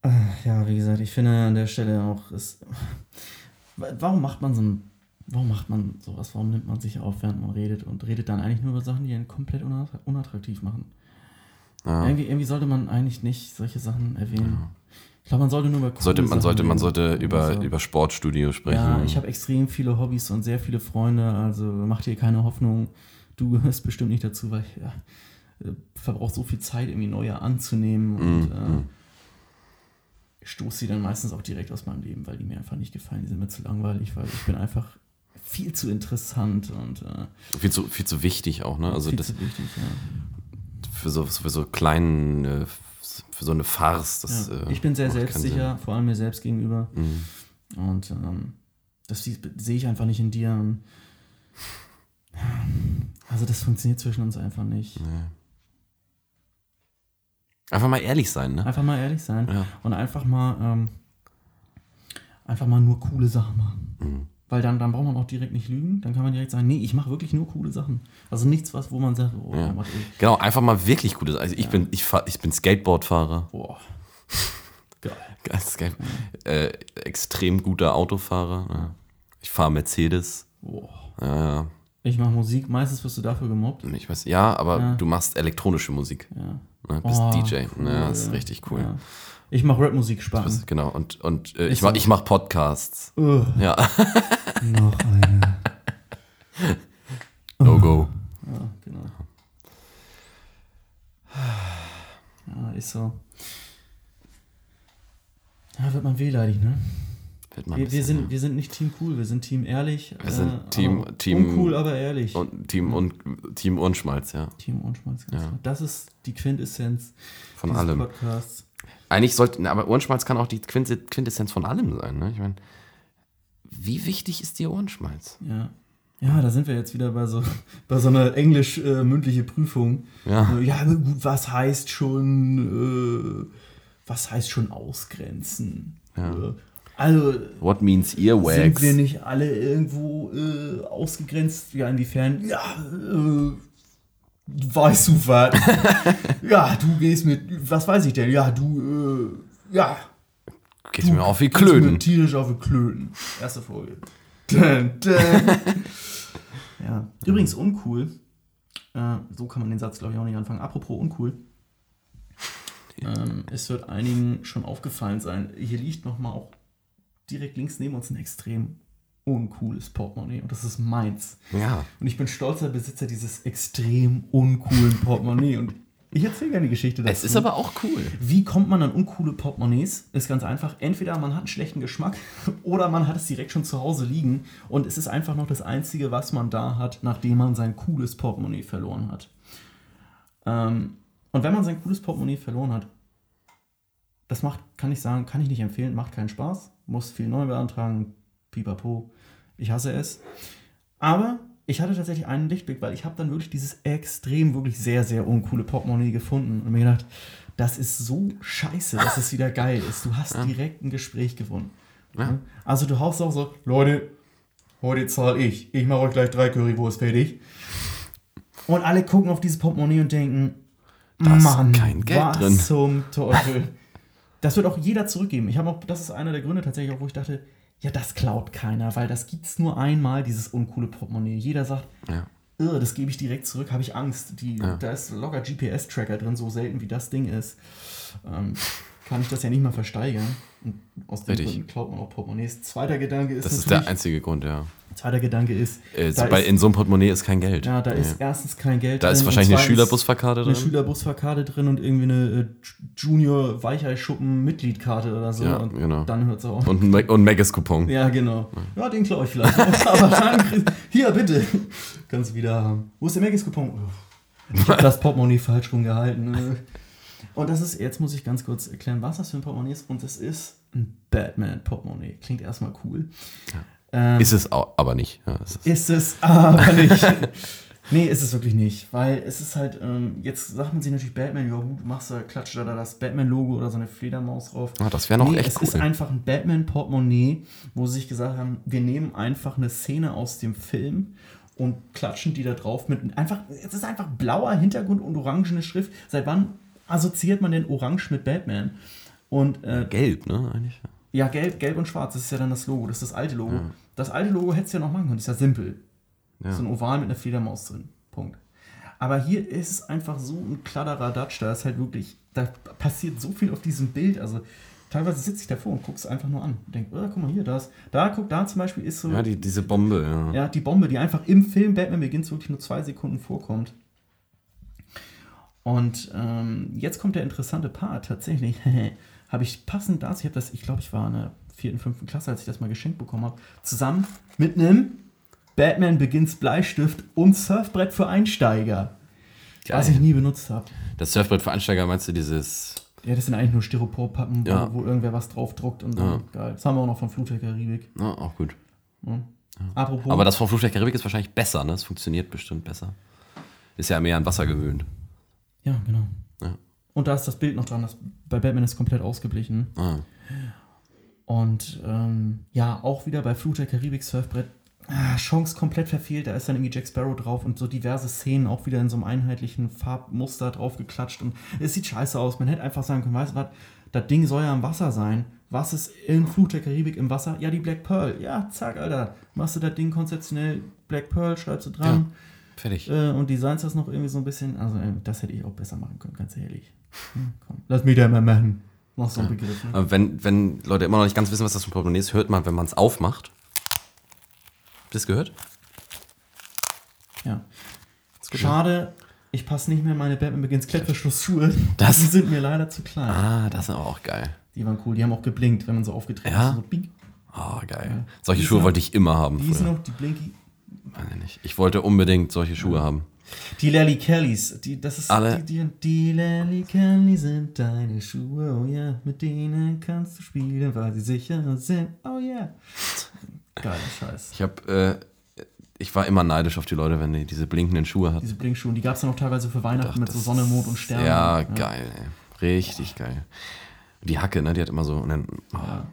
Speaker 1: Äh, Ja, wie gesagt, ich finde an der Stelle auch, ist, warum macht man so ein, warum macht man sowas? Warum nimmt man sich auf, während man redet und redet dann eigentlich nur über Sachen, die einen komplett unatt- unattraktiv machen?
Speaker 2: Ja.
Speaker 1: Irgendwie, irgendwie sollte man eigentlich nicht solche Sachen erwähnen. Ich glaube, man sollte nur über
Speaker 2: Sollte, man
Speaker 1: Sachen
Speaker 2: sollte, man sollte über,
Speaker 1: Also,
Speaker 2: über Sportstudio sprechen.
Speaker 1: Ja, ich habe extrem viele Hobbys und sehr viele Freunde, also mach dir keine Hoffnung. Du gehörst bestimmt nicht dazu, weil ich ja, äh, verbrauche so viel Zeit, irgendwie neue anzunehmen und
Speaker 2: Mhm,
Speaker 1: äh,
Speaker 2: mhm.
Speaker 1: ich stoße sie dann meistens auch direkt aus meinem Leben, weil die mir einfach nicht gefallen. Die sind mir zu langweilig, weil ich bin einfach viel zu interessant und äh,
Speaker 2: viel, zu, viel zu wichtig auch, ne? Also das
Speaker 1: wichtig. Ja.
Speaker 2: für so, für so kleinen, äh, für so eine Farce. Das,
Speaker 1: Ja.
Speaker 2: äh,
Speaker 1: ich bin sehr selbstsicher, vor allem mir selbst gegenüber.
Speaker 2: Mhm.
Speaker 1: Und ähm, das sehe ich einfach nicht in dir. Also das funktioniert zwischen uns einfach nicht.
Speaker 2: Nee. Einfach mal ehrlich sein, ne?
Speaker 1: Einfach mal ehrlich sein
Speaker 2: Ja.
Speaker 1: und einfach mal ähm, einfach mal nur coole Sachen machen.
Speaker 2: Mhm.
Speaker 1: Weil dann, dann braucht man auch direkt nicht lügen. Dann kann man direkt sagen, nee, ich mache wirklich nur coole Sachen. Also nichts, was, wo man sagt, oh,
Speaker 2: Ja.
Speaker 1: Mann, ey,
Speaker 2: Genau, einfach mal wirklich gutes. Also ich bin, ich fahr, ich bin Skateboardfahrer.
Speaker 1: boah. Geil.
Speaker 2: Geil. Äh, extrem guter Autofahrer. Ja. Ich fahre Mercedes.
Speaker 1: Boah.
Speaker 2: Ja, ja.
Speaker 1: Ich mache Musik, meistens wirst du dafür gemobbt.
Speaker 2: Ich weiß, ja, aber
Speaker 1: Ja.
Speaker 2: du machst elektronische Musik.
Speaker 1: Ja.
Speaker 2: Ne? Bist
Speaker 1: Oh,
Speaker 2: DJ.
Speaker 1: cool.
Speaker 2: Ja, das ist richtig cool.
Speaker 1: Ja. Ich mache Rapmusik Spaß.
Speaker 2: Das- Genau. Und, und äh,
Speaker 1: Ist
Speaker 2: ich, mach, ich mach Podcasts.
Speaker 1: Ugh,
Speaker 2: Ja.
Speaker 1: noch eine.
Speaker 2: No go.
Speaker 1: Ja, genau. Ja, ist so. Ja, wird man wehleidig, ne?
Speaker 2: Wird mal ein
Speaker 1: Wir, wir, sind, wir sind nicht Team cool, wir sind Team ehrlich.
Speaker 2: Wir sind Team-
Speaker 1: aber
Speaker 2: Team-
Speaker 1: Uncool, aber ehrlich.
Speaker 2: Und Team, und, Team Ohrenschmalz, ja.
Speaker 1: Team Ohrenschmalz. ganz
Speaker 2: Ja.
Speaker 1: klar. Das ist die Quintessenz
Speaker 2: Von allem.
Speaker 1: Podcasts.
Speaker 2: Eigentlich sollte, na, aber Ohrenschmalz kann auch die Quinte- Quintessenz von allem sein. Ne? Ich meine, wie wichtig ist dir Ohrenschmalz?
Speaker 1: Ja. Ja, da sind wir jetzt wieder bei so, bei so einer englisch-mündliche Prüfung.
Speaker 2: Ja.
Speaker 1: Äh, Ja, gut, was heißt schon, äh, was heißt schon ausgrenzen?
Speaker 2: Ja.
Speaker 1: Äh, Also,
Speaker 2: What means
Speaker 1: sind
Speaker 2: earwax?
Speaker 1: wir nicht alle irgendwo äh, ausgegrenzt? Ja, inwiefern? Ja, äh, weißt du was? ja, du gehst mit, was weiß ich denn? Ja, du, äh, ja.
Speaker 2: Geht mir auf wie
Speaker 1: mir
Speaker 2: Klöten.
Speaker 1: tierisch auf die Klöten. Erste Folge. Dun, dun. ja. Übrigens uncool. Äh, so kann man den Satz, glaube ich, auch nicht anfangen. Apropos uncool. Ähm, es wird einigen schon aufgefallen sein. Hier liegt nochmal auch direkt links neben uns ein extrem uncooles Portemonnaie. Und das ist meins.
Speaker 2: Ja.
Speaker 1: Und ich bin stolzer Besitzer dieses extrem uncoolen Portemonnaie. Und ich erzähle gerne die Geschichte dazu.
Speaker 2: Es ist aber auch cool.
Speaker 1: Wie kommt man an uncoole Portemonnaies? Ist ganz einfach. Entweder man hat einen schlechten Geschmack oder man hat es direkt schon zu Hause liegen und es ist einfach noch das Einzige, was man da hat, nachdem man sein cooles Portemonnaie verloren hat. Ähm, und wenn man sein cooles Portemonnaie verloren hat, das macht, kann ich sagen, kann ich nicht empfehlen, macht keinen Spaß, muss viel neu beantragen, pipapo, ich hasse es. Aber ich hatte tatsächlich einen Lichtblick, weil ich habe dann wirklich dieses extrem, wirklich sehr, sehr uncoole Portemonnaie gefunden und mir gedacht, das ist so scheiße, dass es wieder geil ist. Du hast direkt ein Gespräch gewonnen.
Speaker 2: Ja.
Speaker 1: Also du haust auch so, Leute, heute zahle ich. Ich mache euch gleich drei Currywurst fertig. Und alle gucken auf dieses Portemonnaie und denken,
Speaker 2: Da
Speaker 1: Mann,
Speaker 2: kein Geld
Speaker 1: was
Speaker 2: drin.
Speaker 1: zum Teufel. Das wird auch jeder zurückgeben. Ich habe auch, das ist einer der Gründe tatsächlich auch, wo ich dachte, ja, das klaut keiner, weil das gibt es nur einmal, dieses uncoole Portemonnaie. Jeder sagt,
Speaker 2: Ja.
Speaker 1: "Irr, das gebe ich direkt zurück, habe ich Angst. Die, Da ist locker GPS-Tracker drin, so selten wie das Ding ist. Ähm, kann ich das ja nicht mal versteigern. Und aus dem. Gründen klaut man auch Portemonnaies. Zweiter Gedanke ist
Speaker 2: Das ist der einzige Grund, ja.
Speaker 1: zweiter Gedanke ist,
Speaker 2: Äh,
Speaker 1: da
Speaker 2: bei,
Speaker 1: ist,
Speaker 2: in so einem Portemonnaie ist kein Geld.
Speaker 1: ja, da ist
Speaker 2: Ja.
Speaker 1: erstens kein Geld
Speaker 2: Da ist
Speaker 1: drin
Speaker 2: wahrscheinlich
Speaker 1: und
Speaker 2: eine
Speaker 1: zweitens
Speaker 2: Schülerbusfahrkarte
Speaker 1: eine
Speaker 2: drin.
Speaker 1: Schülerbusfahrkarte drin und irgendwie eine äh, Junior Weichei-Schuppen Mitgliedkarte oder so.
Speaker 2: Ja,
Speaker 1: und
Speaker 2: genau.
Speaker 1: dann hört es auf.
Speaker 2: Und ein, und ein Maggis-Coupon.
Speaker 1: Ja, genau. Ja, den klaue ich vielleicht. Aber dann, hier, bitte. Kannst du wieder haben. Wo ist der Maggis-Coupon? Ich habe das Portemonnaie falsch rumgehalten. äh. Und das ist, jetzt muss ich ganz kurz erklären, was das für ein Portemonnaie ist. Und es ist ein Batman-Portemonnaie. Klingt erstmal cool. Ähm,
Speaker 2: Ist es aber nicht. Ja, es ist,
Speaker 1: ist es aber nicht. nee, ist es wirklich nicht. Weil es ist halt, ähm, jetzt sagt man sich natürlich Batman, ja gut, machst du, klatscht da das Batman-Logo oder so eine Fledermaus drauf.
Speaker 2: Ah, das wäre noch
Speaker 1: nee,
Speaker 2: echt
Speaker 1: es
Speaker 2: cool.
Speaker 1: ist einfach ein Batman-Portemonnaie, wo sie sich gesagt haben, wir nehmen einfach eine Szene aus dem Film und klatschen die da drauf mit einfach, es ist einfach blauer Hintergrund und orangene Schrift. Seit wann assoziiert man denn Orange mit Batman? Und äh,
Speaker 2: Gelb, ne? Eigentlich.
Speaker 1: ja, gelb, gelb und schwarz, das ist ja dann das Logo, das ist das alte Logo. Das alte Logo hättest du ja noch machen können, das ist ja simpel.
Speaker 2: Ja.
Speaker 1: So ein Oval mit einer Fledermaus drin. Punkt. Aber hier ist es einfach so ein Kladderadatsch, da ist halt wirklich, da passiert so viel auf diesem Bild. Also teilweise sitze ich davor und gucke es einfach nur an. Und denke, oh, guck mal hier, das. Da, guck, da zum Beispiel ist so
Speaker 2: Ja, die, diese Bombe, ja.
Speaker 1: ja, die Bombe, die einfach im Film Batman Begins wirklich nur zwei Sekunden vorkommt. Und ähm, jetzt kommt der interessante Part. Tatsächlich habe ich passend dazu, ich habe das, ich glaube, ich war in der vierten, fünften Klasse, als ich das mal geschenkt bekommen habe, zusammen mit einem Batman Begins Bleistift und Surfbrett für Einsteiger. Was ich nie benutzt habe.
Speaker 2: Das Surfbrett für Einsteiger meinst du dieses.
Speaker 1: Ja, das sind eigentlich nur Styroporpappen, wo,
Speaker 2: Ja.
Speaker 1: wo irgendwer was draufdruckt und so.
Speaker 2: Ja.
Speaker 1: Geil. Das haben wir auch noch von Flut der Karibik.
Speaker 2: Na, auch gut.
Speaker 1: Apropos.
Speaker 2: Aber das vom Flug der Karibik ist wahrscheinlich besser, ne? Es funktioniert bestimmt besser. Ist ja mehr an Wasser gewöhnt.
Speaker 1: Ja, genau.
Speaker 2: Ja.
Speaker 1: Und da ist das Bild noch dran. Das, bei Batman ist komplett ausgeblichen.
Speaker 2: Ah.
Speaker 1: Und ähm, ja, auch wieder bei Flut der Karibik Surfbrett. Ah, Chance komplett verfehlt. Da ist dann irgendwie Jack Sparrow drauf und so diverse Szenen auch wieder in so einem einheitlichen Farbmuster drauf geklatscht. Und es sieht scheiße aus. Man hätte einfach sagen können, weißt du was, das Ding soll ja im Wasser sein. Was ist in Flut der Karibik im Wasser? Ja, die Black Pearl. Ja, zack, Alter. Machst du das Ding konzeptionell Black Pearl, schreibst du dran.
Speaker 2: Fertig.
Speaker 1: Äh, und designst das noch irgendwie so ein bisschen. Also, äh, das hätte ich auch besser machen können, ganz ehrlich. Hm, komm, lass mich da mal machen. Noch so ein Begriff. Ne?
Speaker 2: Wenn, wenn Leute immer noch nicht ganz wissen, was das für ein Portemonnaie ist, hört man, wenn man es aufmacht. Habt ihr es gehört?
Speaker 1: Ja. Schade, ich passe nicht mehr in meine Batman Begins Klettverschlussschuhe.
Speaker 2: Das-
Speaker 1: Die sind mir leider zu klein.
Speaker 2: Ah, das ist aber auch geil.
Speaker 1: Die waren cool, die haben auch geblinkt, wenn man so aufgetreten
Speaker 2: Ja?
Speaker 1: ist. So bing.
Speaker 2: Oh, geil. Solche
Speaker 1: Die
Speaker 2: Schuhe
Speaker 1: sind
Speaker 2: wollte ich immer haben.
Speaker 1: Die sind
Speaker 2: Früher.
Speaker 1: noch, die Blinky.
Speaker 2: Ich. Ich wollte unbedingt solche Schuhe haben.
Speaker 1: Die Lally Kellys, die, das ist
Speaker 2: Alle-
Speaker 1: die, die, die Lally Kelly sind deine Schuhe, oh ja, mit denen kannst du spielen, weil sie sicher sind, oh ja. Geiler Scheiß.
Speaker 2: Ich habe, äh, ich war immer neidisch auf die Leute, wenn die diese blinkenden Schuhe hatten.
Speaker 1: Diese Blinkschuhe, die gab es ja noch teilweise für Weihnachten mit so Sonne, Mond und Sternen.
Speaker 2: Ja, geil, ey. Richtig geil. Die Hacke, ne, die hat immer so. Und dann, oh,
Speaker 1: Ja.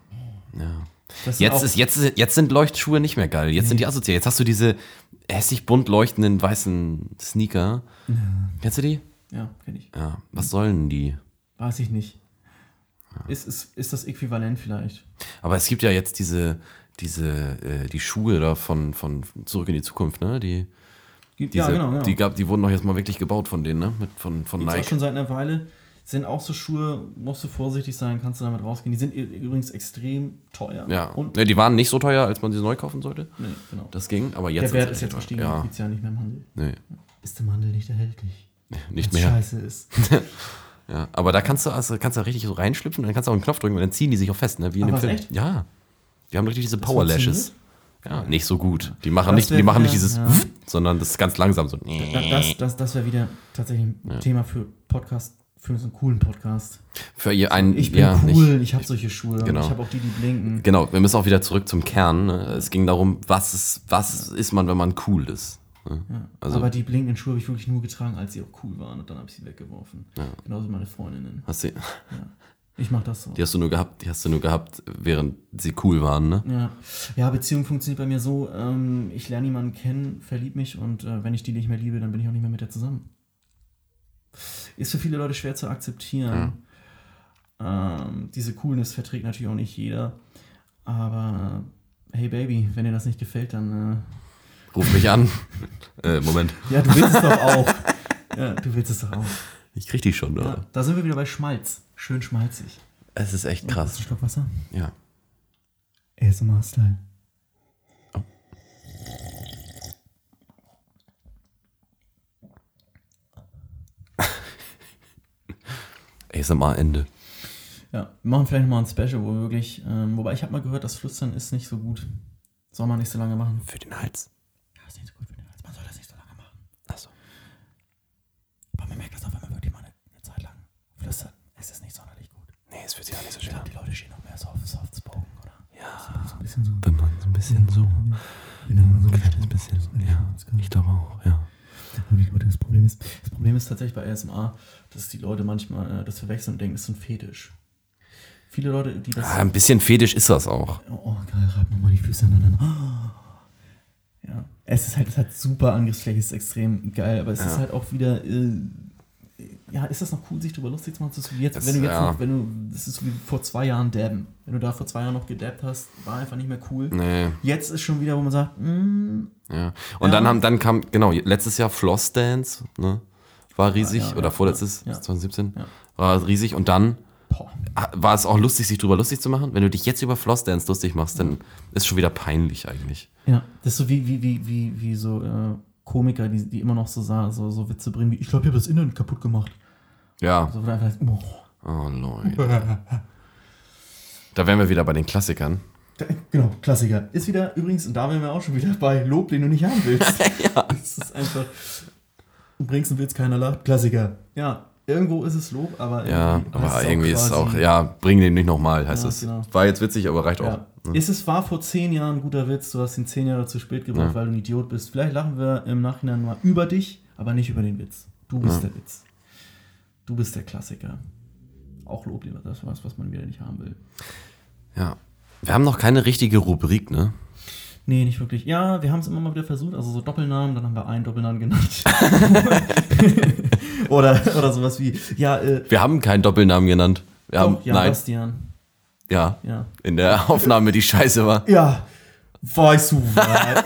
Speaker 2: ja. Jetzt, ist, jetzt, ist- jetzt sind Leuchtschuhe nicht mehr geil. Jetzt sind die asozial. Jetzt hast du diese hässlich bunt leuchtenden weißen Sneaker. Kennst du die?
Speaker 1: Ja, kenne ich.
Speaker 2: Ja. Was sollen die?
Speaker 1: Weiß ich nicht. Ist, ist, ist das äquivalent vielleicht?
Speaker 2: Aber es gibt ja jetzt diese, diese, äh, die Schuhe da von, von Zurück in die Zukunft, ne? Die,
Speaker 1: Gibt-
Speaker 2: diese,
Speaker 1: ja, genau, genau.
Speaker 2: Die, gab, die wurden doch jetzt mal wirklich gebaut von denen, ne? Mit, von, von
Speaker 1: Gibt's auch
Speaker 2: Nike.
Speaker 1: schon seit einer Weile. Sind auch so Schuhe, musst du vorsichtig sein, kannst du damit rausgehen. Die sind übrigens extrem teuer.
Speaker 2: Ja.
Speaker 1: Und,
Speaker 2: Ne, die waren nicht so teuer, als man sie neu kaufen sollte.
Speaker 1: nee, genau.
Speaker 2: Das ging, aber
Speaker 1: Der
Speaker 2: jetzt
Speaker 1: Wert
Speaker 2: sind
Speaker 1: ist jetzt gestiegen,
Speaker 2: teuer.
Speaker 1: gibt's ja nicht mehr im Handel.
Speaker 2: Ja, nee,
Speaker 1: Ist im Handel nicht erhältlich?
Speaker 2: nicht mehr.
Speaker 1: scheiße ist.
Speaker 2: Ja, aber da kannst du, also kannst du richtig so reinschlüpfen und dann kannst du auch einen Knopf drücken und dann ziehen die sich auch fest, ne? Wie in
Speaker 1: Ach,
Speaker 2: dem Film.
Speaker 1: echt?
Speaker 2: Ja. Die haben richtig diese Power Lashes. Ja, nicht so gut. Die machen
Speaker 1: Das
Speaker 2: nicht, die
Speaker 1: wär
Speaker 2: machen nicht
Speaker 1: wieder-
Speaker 2: dieses,
Speaker 1: ja.
Speaker 2: Sondern das ist ganz langsam so.
Speaker 1: Da- Das, das, das wäre wieder tatsächlich ein Thema für Podcast, für so einen coolen Podcast.
Speaker 2: Für ihr einen,
Speaker 1: Ich bin
Speaker 2: ja,
Speaker 1: cool,
Speaker 2: nicht.
Speaker 1: ich habe solche Schuhe.
Speaker 2: Genau.
Speaker 1: Ich habe auch die, die blinken.
Speaker 2: Genau, wir müssen auch wieder zurück zum Kern. Ne? Es ging darum, was ist, was ist man, wenn man cool ist. Ne?
Speaker 1: Ja.
Speaker 2: Also-
Speaker 1: Aber die blinkenden Schuhe habe ich wirklich nur getragen, als sie auch cool waren und dann habe ich sie weggeworfen.
Speaker 2: Ja.
Speaker 1: Genauso wie meine Freundinnen.
Speaker 2: Hast du,
Speaker 1: Ich mache das so.
Speaker 2: die hast du nur gehabt, die hast du nur gehabt, während sie cool waren, ne?
Speaker 1: Ja. ja, Beziehung funktioniert bei mir so, ähm, ich lerne jemanden kennen, verlieb mich und äh, wenn ich die nicht mehr liebe, dann bin ich auch nicht mehr mit der zusammen. Ist für viele Leute schwer zu akzeptieren. Ähm, diese Coolness verträgt natürlich auch nicht jeder. Aber äh, hey Baby, wenn dir das nicht gefällt, dann
Speaker 2: Ruf mich an. äh, Moment.
Speaker 1: äh, ja, du willst es doch auch. Ja, du willst es doch auch.
Speaker 2: Ich krieg die schon,
Speaker 1: Ja,
Speaker 2: oder?
Speaker 1: da sind wir wieder bei Schmalz. Schön schmalzig.
Speaker 2: Es ist echt krass.
Speaker 1: einen Schluck Wasser?
Speaker 2: Ja.
Speaker 1: ASMR-Style.
Speaker 2: ASMR Ende.
Speaker 1: Ja, wir machen vielleicht nochmal ein Special, wo wir wirklich, ähm, wobei ich habe mal gehört, das Flüstern ist nicht so gut. Soll man nicht so lange machen.
Speaker 2: Für den Hals.
Speaker 1: Ja, ist nicht so gut für den Hals. Man soll das nicht so lange machen.
Speaker 2: Achso.
Speaker 1: Aber man merkt das auch, wenn man wirklich mal eine, eine Zeit lang flüstert. Es ist nicht sonderlich gut.
Speaker 2: Nee, es fühlt sich auch nicht so schön an.
Speaker 1: die Leute stehen noch mehr so auf Soft Spoken, oder?
Speaker 2: Ja.
Speaker 1: So ein bisschen so.
Speaker 2: Wenn man so ein bisschen so. Ein kleines bisschen. Ja. Ich glaube auch, ja.
Speaker 1: Leute, das Problem ist, das Problem ist tatsächlich bei ASMR, dass die Leute manchmal äh, das verwechseln und denken, das ist ein Fetisch. Viele Leute, die das.
Speaker 2: Ah, ein bisschen fetisch ist das auch.
Speaker 1: Oh, oh geil, reib nochmal die Füße aneinander. Ja, es ist halt, es hat super Angriffsfläche, es ist extrem geil, aber es ist halt auch wieder, äh, ja, ist das noch cool, sich darüber lustig zu machen? Das ist wie jetzt,
Speaker 2: Das-
Speaker 1: wenn du jetzt
Speaker 2: ja.
Speaker 1: noch, wenn du, das ist wie vor zwei Jahren dabben. Wenn du da vor zwei Jahren noch gedabbt hast, war einfach nicht mehr cool.
Speaker 2: Nee.
Speaker 1: Jetzt ist schon wieder, wo man sagt, mm,
Speaker 2: Ja. Und
Speaker 1: Ja.
Speaker 2: dann haben, dann kam, genau, letztes Jahr Floss Dance, ne? War riesig,
Speaker 1: ja,
Speaker 2: oder vorletztes,
Speaker 1: ja.
Speaker 2: 2017,
Speaker 1: Ja.
Speaker 2: war riesig. Und dann
Speaker 1: boah,
Speaker 2: ah, war es auch lustig, sich drüber lustig zu machen. Wenn du dich jetzt über Floss Dance lustig machst, dann ist schon wieder peinlich eigentlich.
Speaker 1: ja, das ist so wie, wie, wie, wie, wie so äh, Komiker, die, die immer noch so, so, so Witze bringen, wie, ich glaube, ich habe das Internet kaputt gemacht.
Speaker 2: Ja.
Speaker 1: So, wo du einfach, oh,
Speaker 2: Oh, Leute. Da wären wir wieder bei den Klassikern.
Speaker 1: Da- Genau, Klassiker. Ist wieder, übrigens, und da wären wir auch schon wieder bei Lob, den du nicht haben willst. ja. Das ist einfach, du bringst einen Witz, keiner lacht. Klassiker. Ja, irgendwo ist es Lob, aber
Speaker 2: Ja,
Speaker 1: irgendwie
Speaker 2: aber
Speaker 1: heißt
Speaker 2: irgendwie ist es auch, ja, bring den nicht nochmal, heißt
Speaker 1: Ja,
Speaker 2: es.
Speaker 1: genau.
Speaker 2: War jetzt witzig, aber reicht auch.
Speaker 1: Ja. Ist es war vor zehn Jahren ein guter Witz, du hast ihn zehn Jahre zu spät gebracht,
Speaker 2: Ja.
Speaker 1: weil du ein Idiot bist. Vielleicht lachen wir im Nachhinein mal über dich, aber nicht über den Witz. Du bist
Speaker 2: Ja.
Speaker 1: der Witz. Du bist der Klassiker. Auch Lob, lieber das was, was man wieder nicht haben will.
Speaker 2: Ja. Wir haben noch keine richtige Rubrik, ne?
Speaker 1: Nee, nicht wirklich. Ja, wir haben es immer mal wieder versucht, also so Doppelnamen, dann haben wir einen Doppelnamen genannt. oder, oder sowas wie, ja, äh,
Speaker 2: Wir haben keinen Doppelnamen genannt. Wir haben,
Speaker 1: doch, Jan
Speaker 2: nein,
Speaker 1: Bastian.
Speaker 2: ja,
Speaker 1: Ja.
Speaker 2: in der Aufnahme, die scheiße war.
Speaker 1: Ja, weißt du was?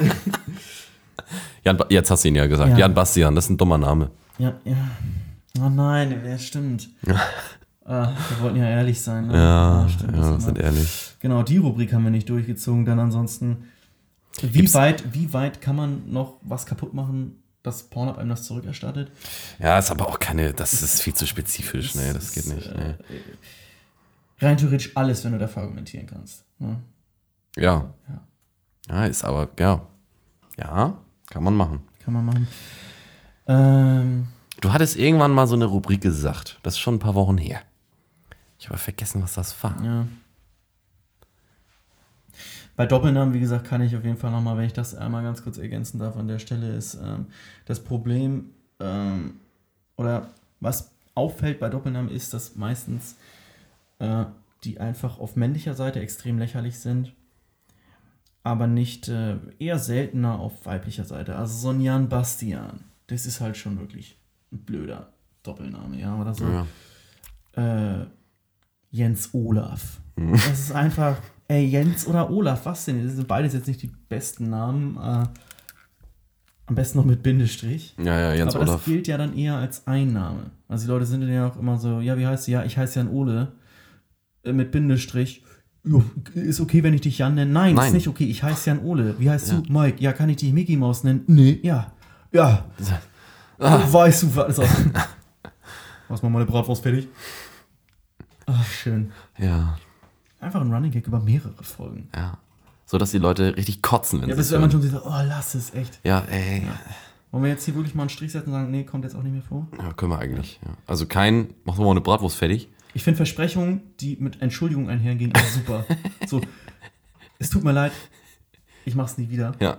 Speaker 2: Jan, Ba- jetzt hast du ihn ja gesagt.
Speaker 1: Ja.
Speaker 2: Jan Bastian, das ist ein dummer Name.
Speaker 1: ja, ja. Oh nein, ja, stimmt. Ah, wir wollten ja ehrlich sein. Ne?
Speaker 2: Ja,
Speaker 1: stimmt,
Speaker 2: ja,
Speaker 1: das
Speaker 2: wir
Speaker 1: ist
Speaker 2: sind ehrlich.
Speaker 1: Genau, die Rubrik haben wir nicht durchgezogen. Dann ansonsten, wie
Speaker 2: Gibt's-
Speaker 1: weit, wie weit kann man noch was kaputt machen, dass Pornhub einem das zurückerstattet?
Speaker 2: Ja, ist aber auch keine, das ist viel zu spezifisch. Nee, das geht nicht. Nee.
Speaker 1: Rein theoretisch alles, wenn du dafür argumentieren kannst. Ne?
Speaker 2: Ja.
Speaker 1: Ja.
Speaker 2: Ja, ist aber, ja. Ja, kann man machen.
Speaker 1: Kann man machen. Ähm,
Speaker 2: Du hattest irgendwann mal so eine Rubrik gesagt. Das ist schon ein paar Wochen her. Ich habe vergessen, was das war.
Speaker 1: ja. Bei Doppelnamen, wie gesagt, kann ich auf jeden Fall nochmal, wenn ich das einmal ganz kurz ergänzen darf an der Stelle, ist ähm, das Problem ähm, oder was auffällt bei Doppelnamen ist, dass meistens äh, die einfach auf männlicher Seite extrem lächerlich sind aber nicht äh, eher seltener auf weiblicher Seite. Also so ein Jan Bastian, das ist halt schon wirklich ein blöder Doppelname, ja, oder so.
Speaker 2: Ja.
Speaker 1: Äh, Jens Olaf. Das ist einfach, ey, Jens oder Olaf, was denn? Das sind beides jetzt nicht die besten Namen. Äh, am besten noch mit Bindestrich.
Speaker 2: Ja, ja, Jens
Speaker 1: Aber das
Speaker 2: Olaf.
Speaker 1: gilt ja dann eher als Einname. Also die Leute sind dann ja auch immer so, ja, wie heißt du? Ja, ich heiße Jan Ole. Äh, mit Bindestrich. Jo, ist okay, wenn ich dich Jan nenne? Nein,
Speaker 2: Nein.
Speaker 1: ist nicht okay. Ich heiße Jan Ole. Wie heißt
Speaker 2: Ja.
Speaker 1: du? Mike. Ja, kann ich dich Mickey Maus nennen? Nee, ja. Ja.
Speaker 2: Ah.
Speaker 1: Weißt du was? Machst mal meine Bratwurst fertig? Ach, schön.
Speaker 2: Ja,
Speaker 1: Einfach ein Running Gag über mehrere Folgen.
Speaker 2: ja. So, dass die Leute richtig kotzen, wenn
Speaker 1: Ja,
Speaker 2: sie
Speaker 1: bis
Speaker 2: es
Speaker 1: wenn man
Speaker 2: hören.
Speaker 1: schon sagt, oh, lass es, echt.
Speaker 2: Ja, ey.
Speaker 1: Wollen wir jetzt hier wirklich mal einen Strich setzen und sagen, nee, kommt jetzt auch nicht mehr vor?
Speaker 2: Ja, können wir eigentlich. Ja. Also kein, machen wir mal eine Bratwurst fertig.
Speaker 1: Ich finde Versprechungen, die mit Entschuldigung einhergehen, immer super. so, es tut mir leid, ich mach's nie wieder.
Speaker 2: Ja.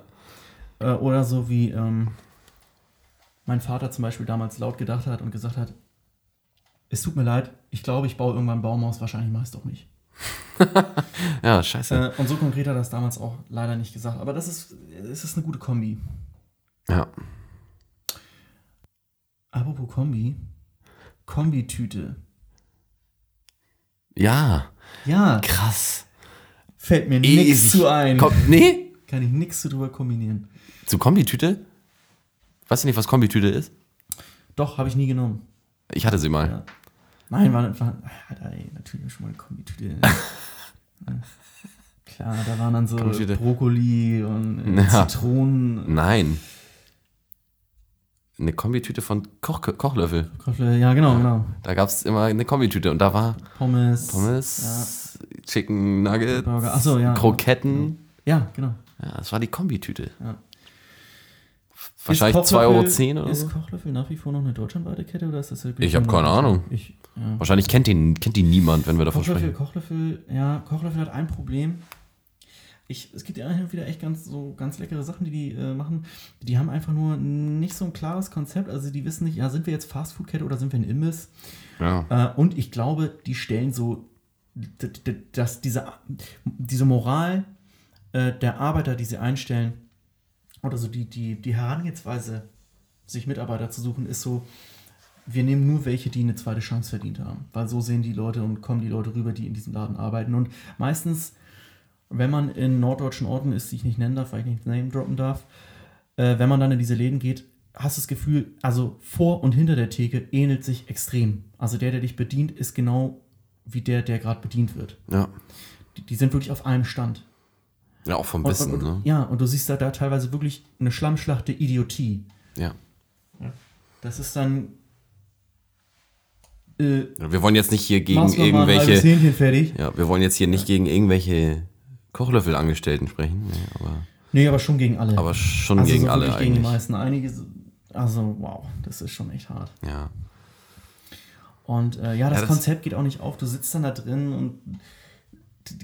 Speaker 1: Äh, oder so wie ähm, mein Vater zum Beispiel damals laut gedacht hat und gesagt hat, es tut mir leid, ich glaube, ich baue irgendwann ein Baumhaus, wahrscheinlich mach ich es doch nicht.
Speaker 2: Ja, scheiße.
Speaker 1: Äh, und so konkret hat er das damals auch leider nicht gesagt. Aber das ist, es ist eine gute Kombi.
Speaker 2: Ja.
Speaker 1: Apropos Kombi, Kombitüte.
Speaker 2: Ja,
Speaker 1: Ja,
Speaker 2: krass.
Speaker 1: fällt mir nichts zu ein.
Speaker 2: Komm, nee?
Speaker 1: Kann ich nichts zu drüber kombinieren.
Speaker 2: Zu Kombitüte? Weißt du nicht, was Kombitüte ist?
Speaker 1: Doch, habe ich nie genommen.
Speaker 2: Ich hatte sie mal.
Speaker 1: Ja. Nein, war, war hat er natürlich schon mal eine Kombitüte. Ja. Klar, da waren dann so
Speaker 2: Kombitüte.
Speaker 1: Brokkoli und äh,
Speaker 2: Ja.
Speaker 1: Zitronen.
Speaker 2: Nein. Eine Kombitüte von Koch Kochlöffel.
Speaker 1: Kochle- Ja, genau, genau.
Speaker 2: Da gab es immer eine Kombitüte und da war
Speaker 1: Pommes.
Speaker 2: Pommes, Chicken Nuggets,
Speaker 1: Burger. So, ja.
Speaker 2: Kroketten.
Speaker 1: Ja, genau.
Speaker 2: Ja, das war die Kombitüte.
Speaker 1: Ja.
Speaker 2: Wahrscheinlich
Speaker 1: Ist
Speaker 2: 2,10 Euro
Speaker 1: Kochlöffel-
Speaker 2: oder
Speaker 1: Ist. Kochlöffel nach wie vor noch eine deutschlandweite Kette oder ist das
Speaker 2: Ich hab keine Ahnung.
Speaker 1: Ich, ja.
Speaker 2: Wahrscheinlich kennt die, kennt die niemand, wenn wir davon
Speaker 1: Kochlöffel,
Speaker 2: sprechen.
Speaker 1: Kochlöffel, ja, Kochlöffel hat ein Problem. Ich, es gibt ja hin und wieder echt ganz so ganz leckere Sachen, die die äh, machen. Die haben einfach nur nicht so ein klares Konzept. Also die wissen nicht, ja, sind wir jetzt Fastfood-Kette oder sind wir ein Imbiss?
Speaker 2: Ja.
Speaker 1: Äh, und ich glaube, die stellen so, dass diese, diese Moral äh, der Arbeiter, die sie einstellen, oder so die, die, die Herangehensweise, sich Mitarbeiter zu suchen, ist so, wir nehmen nur welche, die eine zweite Chance verdient haben. Weil so sehen die Leute und kommen die Leute rüber, die in diesem Laden arbeiten. Und meistens, wenn man in norddeutschen Orten ist, die ich nicht nennen darf, weil ich nicht Name droppen darf, äh, wenn man dann in diese Läden geht, hast du das Gefühl, also vor und hinter der Theke ähnelt sich extrem. Also der, der dich bedient, ist genau wie der, der gerade bedient wird.
Speaker 2: Ja.
Speaker 1: Die, die sind wirklich auf einem Stand.
Speaker 2: Ja, auch vom
Speaker 1: Und,
Speaker 2: Wissen,
Speaker 1: und,
Speaker 2: ne?
Speaker 1: Ja, und du siehst da, da teilweise wirklich eine Schlammschlacht der Idiotie.
Speaker 2: Ja.
Speaker 1: Das ist dann. Äh,
Speaker 2: Wir wollen jetzt nicht hier gegen
Speaker 1: mal
Speaker 2: irgendwelche.
Speaker 1: Hähnchen fertig.
Speaker 2: Ja, wir wollen jetzt hier nicht gegen irgendwelche Kochlöffelangestellten sprechen. Nee, aber,
Speaker 1: Nee, aber schon gegen alle.
Speaker 2: aber schon
Speaker 1: also
Speaker 2: gegen
Speaker 1: so
Speaker 2: alle
Speaker 1: wirklich gegen die
Speaker 2: eigentlich.
Speaker 1: meisten. Einige. so- Also, wow, das ist schon echt hart.
Speaker 2: Ja.
Speaker 1: Und äh, ja, das,
Speaker 2: das-
Speaker 1: Konzept geht auch nicht auf. Du sitzt dann da drin und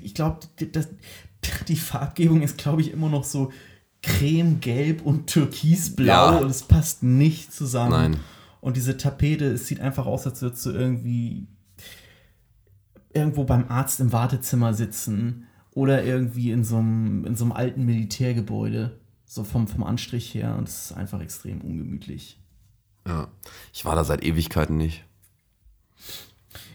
Speaker 1: ich glaube, die Farbgebung ist, glaube ich, immer noch so cremegelb und türkisblau
Speaker 2: Ja.
Speaker 1: und es passt nicht zusammen.
Speaker 2: Nein.
Speaker 1: Und diese Tapete, es sieht einfach aus, als würdest du irgendwie irgendwo beim Arzt im Wartezimmer sitzen oder irgendwie in so einem, in so einem alten Militärgebäude, so vom, vom Anstrich her. Und es ist einfach extrem ungemütlich.
Speaker 2: ja. Ich war da seit Ewigkeiten nicht.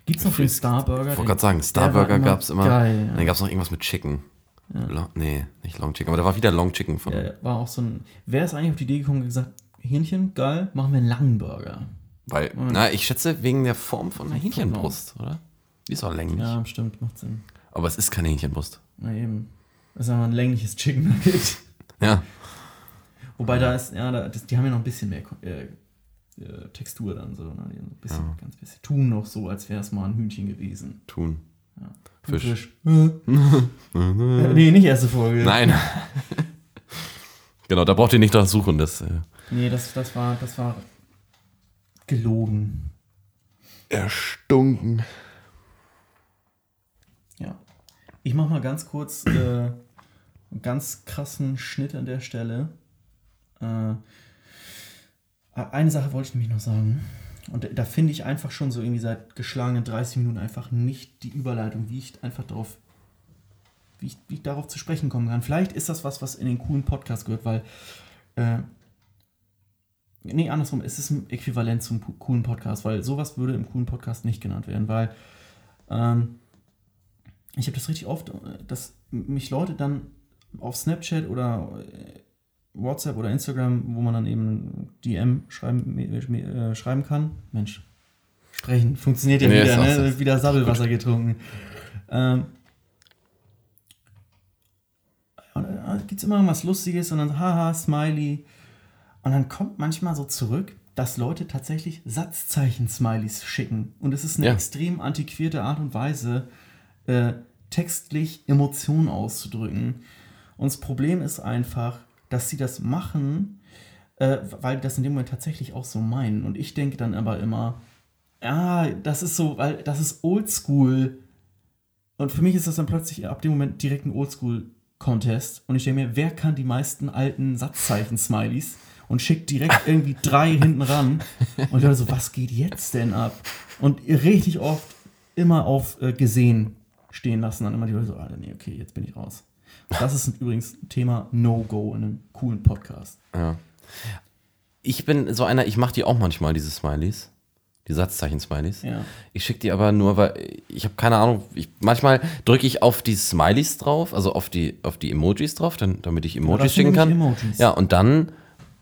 Speaker 1: Gibt es noch den Starburger?
Speaker 2: Ich wollte gerade sagen, Starburger gab es immer.
Speaker 1: Geil, ja.
Speaker 2: Dann gab es noch irgendwas mit Chicken. Long, nee, nicht Long Chicken, aber da war wieder Long Chicken von.
Speaker 1: Ja, war auch so ein. Wer ist eigentlich auf die Idee gekommen und gesagt, Hähnchen, geil, machen wir einen langen Burger.
Speaker 2: Weil, na, ich schätze wegen der Form von einer Hähnchenbrust, oder? Die ist auch länglich.
Speaker 1: Ja, stimmt, macht Sinn.
Speaker 2: Aber es ist keine Hähnchenbrust.
Speaker 1: Na eben. Das ist aber ein längliches Chicken Nugget.
Speaker 2: Ja.
Speaker 1: Wobei da ist, ja, da, das, die haben ja noch ein bisschen mehr äh, äh, Textur dann so. Ne? Die ein bisschen, ganz bisschen. Tun noch so, als wäre es mal ein Hühnchen gewesen.
Speaker 2: Tun. Fisch.
Speaker 1: Fisch. Äh, nee, nicht erste Folge.
Speaker 2: Nein. genau, da braucht ihr nicht nach suchen. Das, äh,
Speaker 1: Nee, das, das, war, das war gelogen.
Speaker 2: erstunken.
Speaker 1: Ja. Ich mach mal ganz kurz äh, einen ganz krassen Schnitt an der Stelle. Äh, eine Sache wollte ich nämlich noch sagen. Und da finde ich einfach schon so irgendwie seit geschlagenen 30 Minuten einfach nicht die Überleitung, wie ich einfach darauf wie ich, wie ich darauf zu sprechen kommen kann. Vielleicht ist das was, was in den coolen Podcast gehört, weil. Äh, nee, andersrum, es ist ein Äquivalent zum coolen Podcast, weil sowas würde im coolen Podcast nicht genannt werden, weil. Ähm, ich habe das richtig oft, äh, dass mich Leute dann auf Snapchat oder äh, WhatsApp oder Instagram, wo man dann eben DM schreiben, äh, schreiben kann. Mensch, sprechen funktioniert ja
Speaker 2: Nee,
Speaker 1: wieder, ne? Wieder Sabbelwasser getrunken. Ähm, und dann gibt es immer irgendwas Lustiges und dann haha, Smiley. Und dann kommt manchmal so zurück, dass Leute tatsächlich Satzzeichen-Smileys schicken. Und es ist eine
Speaker 2: Ja.
Speaker 1: extrem antiquierte Art und Weise, äh, textlich Emotionen auszudrücken. Und das Problem ist einfach, dass sie das machen, äh, weil das in dem Moment tatsächlich auch so meinen. Und ich denke dann aber immer, ja, das ist so, weil das ist oldschool. Und für mich ist das dann plötzlich ab dem Moment direkt ein Oldschool-Contest. Und ich denke mir, wer kann die meisten alten Satzzeichen-Smileys? Und schickt direkt irgendwie drei hinten ran. Und ich dachte so, was geht jetzt denn ab? Und richtig oft immer auf äh, gesehen stehen lassen. Dann immer die Leute so, Alter, nee, okay, jetzt bin ich raus. Das ist übrigens ein Thema No-Go in einem coolen Podcast.
Speaker 2: Ja. Ich bin so einer, ich mache die auch manchmal, diese Smileys. Die Satzzeichen-Smileys.
Speaker 1: Ja.
Speaker 2: Ich schicke die aber nur, weil ich habe keine Ahnung. Ich, manchmal drücke ich auf die Smileys drauf, also auf die, auf die Emojis drauf, dann, damit ich Emojis
Speaker 1: sind
Speaker 2: schicken kann.
Speaker 1: Emojis.
Speaker 2: Ja, und dann,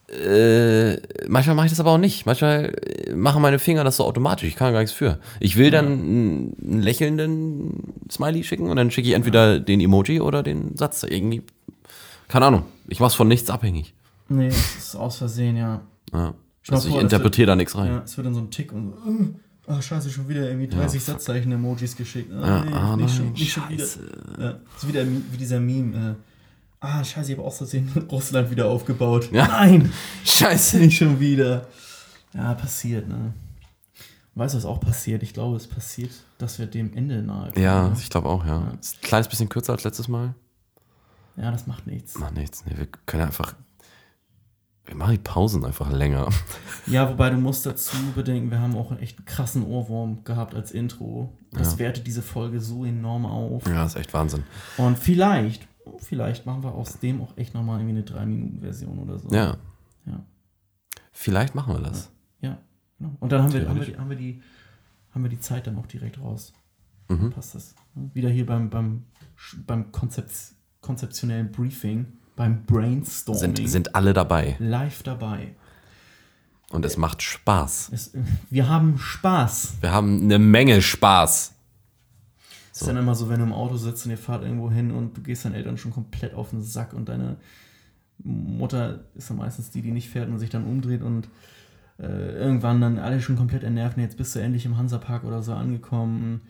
Speaker 2: äh, manchmal mache ich das aber auch nicht. Manchmal äh, machen meine Finger das so automatisch. Ich kann gar nichts für. Ich will dann einen, einen lächelnden Smiley schicken und dann schicke ich entweder den Emoji oder den Satz. Irgendwie, keine Ahnung. Ich mache es von nichts abhängig.
Speaker 1: Nee, das ist aus Versehen, ja.
Speaker 2: Ja. Also ich interpretiere da nichts rein.
Speaker 1: Ja, es wird dann so ein Tick und so, äh, ach scheiße, schon wieder irgendwie 30 Satzzeichen-Emojis geschickt. Ah,
Speaker 2: Ja,
Speaker 1: nee,
Speaker 2: ah,
Speaker 1: nicht,
Speaker 2: nein,
Speaker 1: schon, nicht schon wieder. Ja, so wieder wie dieser Meme. Ah, scheiße, ich habe aus Versehen Russland wieder aufgebaut.
Speaker 2: Ja.
Speaker 1: Nein,
Speaker 2: Scheiße.
Speaker 1: nicht schon wieder. Ja, passiert, ne? Weißt du, was auch passiert? Ich glaube, es passiert, dass wir dem Ende nahe kommen.
Speaker 2: Ja,
Speaker 1: ne?
Speaker 2: ich glaube auch, ja. Ist ein kleines bisschen kürzer als letztes Mal.
Speaker 1: ja, das macht nichts.
Speaker 2: Macht nichts. Nee, wir können einfach. Wir machen die Pausen einfach länger.
Speaker 1: Ja, wobei du musst dazu bedenken, wir haben auch einen echt krassen Ohrwurm gehabt als Intro. Das
Speaker 2: Ja.
Speaker 1: wertet diese Folge so enorm auf.
Speaker 2: Ja, ist echt Wahnsinn.
Speaker 1: Und vielleicht, vielleicht machen wir aus dem auch echt nochmal irgendwie eine 3-Minuten-Version oder so.
Speaker 2: Ja.
Speaker 1: Ja.
Speaker 2: Vielleicht machen wir das.
Speaker 1: Ja, genau. Und dann haben wir, haben, wir, die- haben, wir die, haben wir die Zeit dann auch direkt raus.
Speaker 2: Mhm.
Speaker 1: Passt das. Wieder hier beim, beim, beim Konzept, konzeptionellen Briefing, beim Brainstorming.
Speaker 2: Sind, sind alle dabei.
Speaker 1: live dabei.
Speaker 2: Und es macht Spaß.
Speaker 1: Es, wir haben Spaß.
Speaker 2: Wir haben eine Menge Spaß.
Speaker 1: Es ist dann immer so, wenn du im Auto sitzt und ihr fahrt irgendwo hin und du gehst deinen Eltern schon komplett auf den Sack und deine Mutter ist dann meistens die, die nicht fährt und sich dann umdreht und äh, irgendwann dann alle schon komplett entnervt und jetzt bist du endlich im Hansapark oder so angekommen.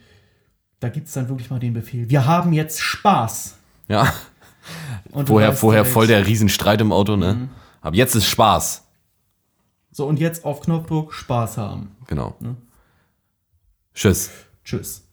Speaker 1: Da gibt es dann wirklich mal den Befehl, wir haben jetzt Spaß.
Speaker 2: Ja.
Speaker 1: Und
Speaker 2: Vorher, vorher
Speaker 1: direkt,
Speaker 2: voll der Riesenstreit im Auto, ne? Aber jetzt ist Spaß.
Speaker 1: So, und jetzt auf Knopfdruck Spaß haben.
Speaker 2: Genau.
Speaker 1: Ne?
Speaker 2: Tschüss.
Speaker 1: Tschüss.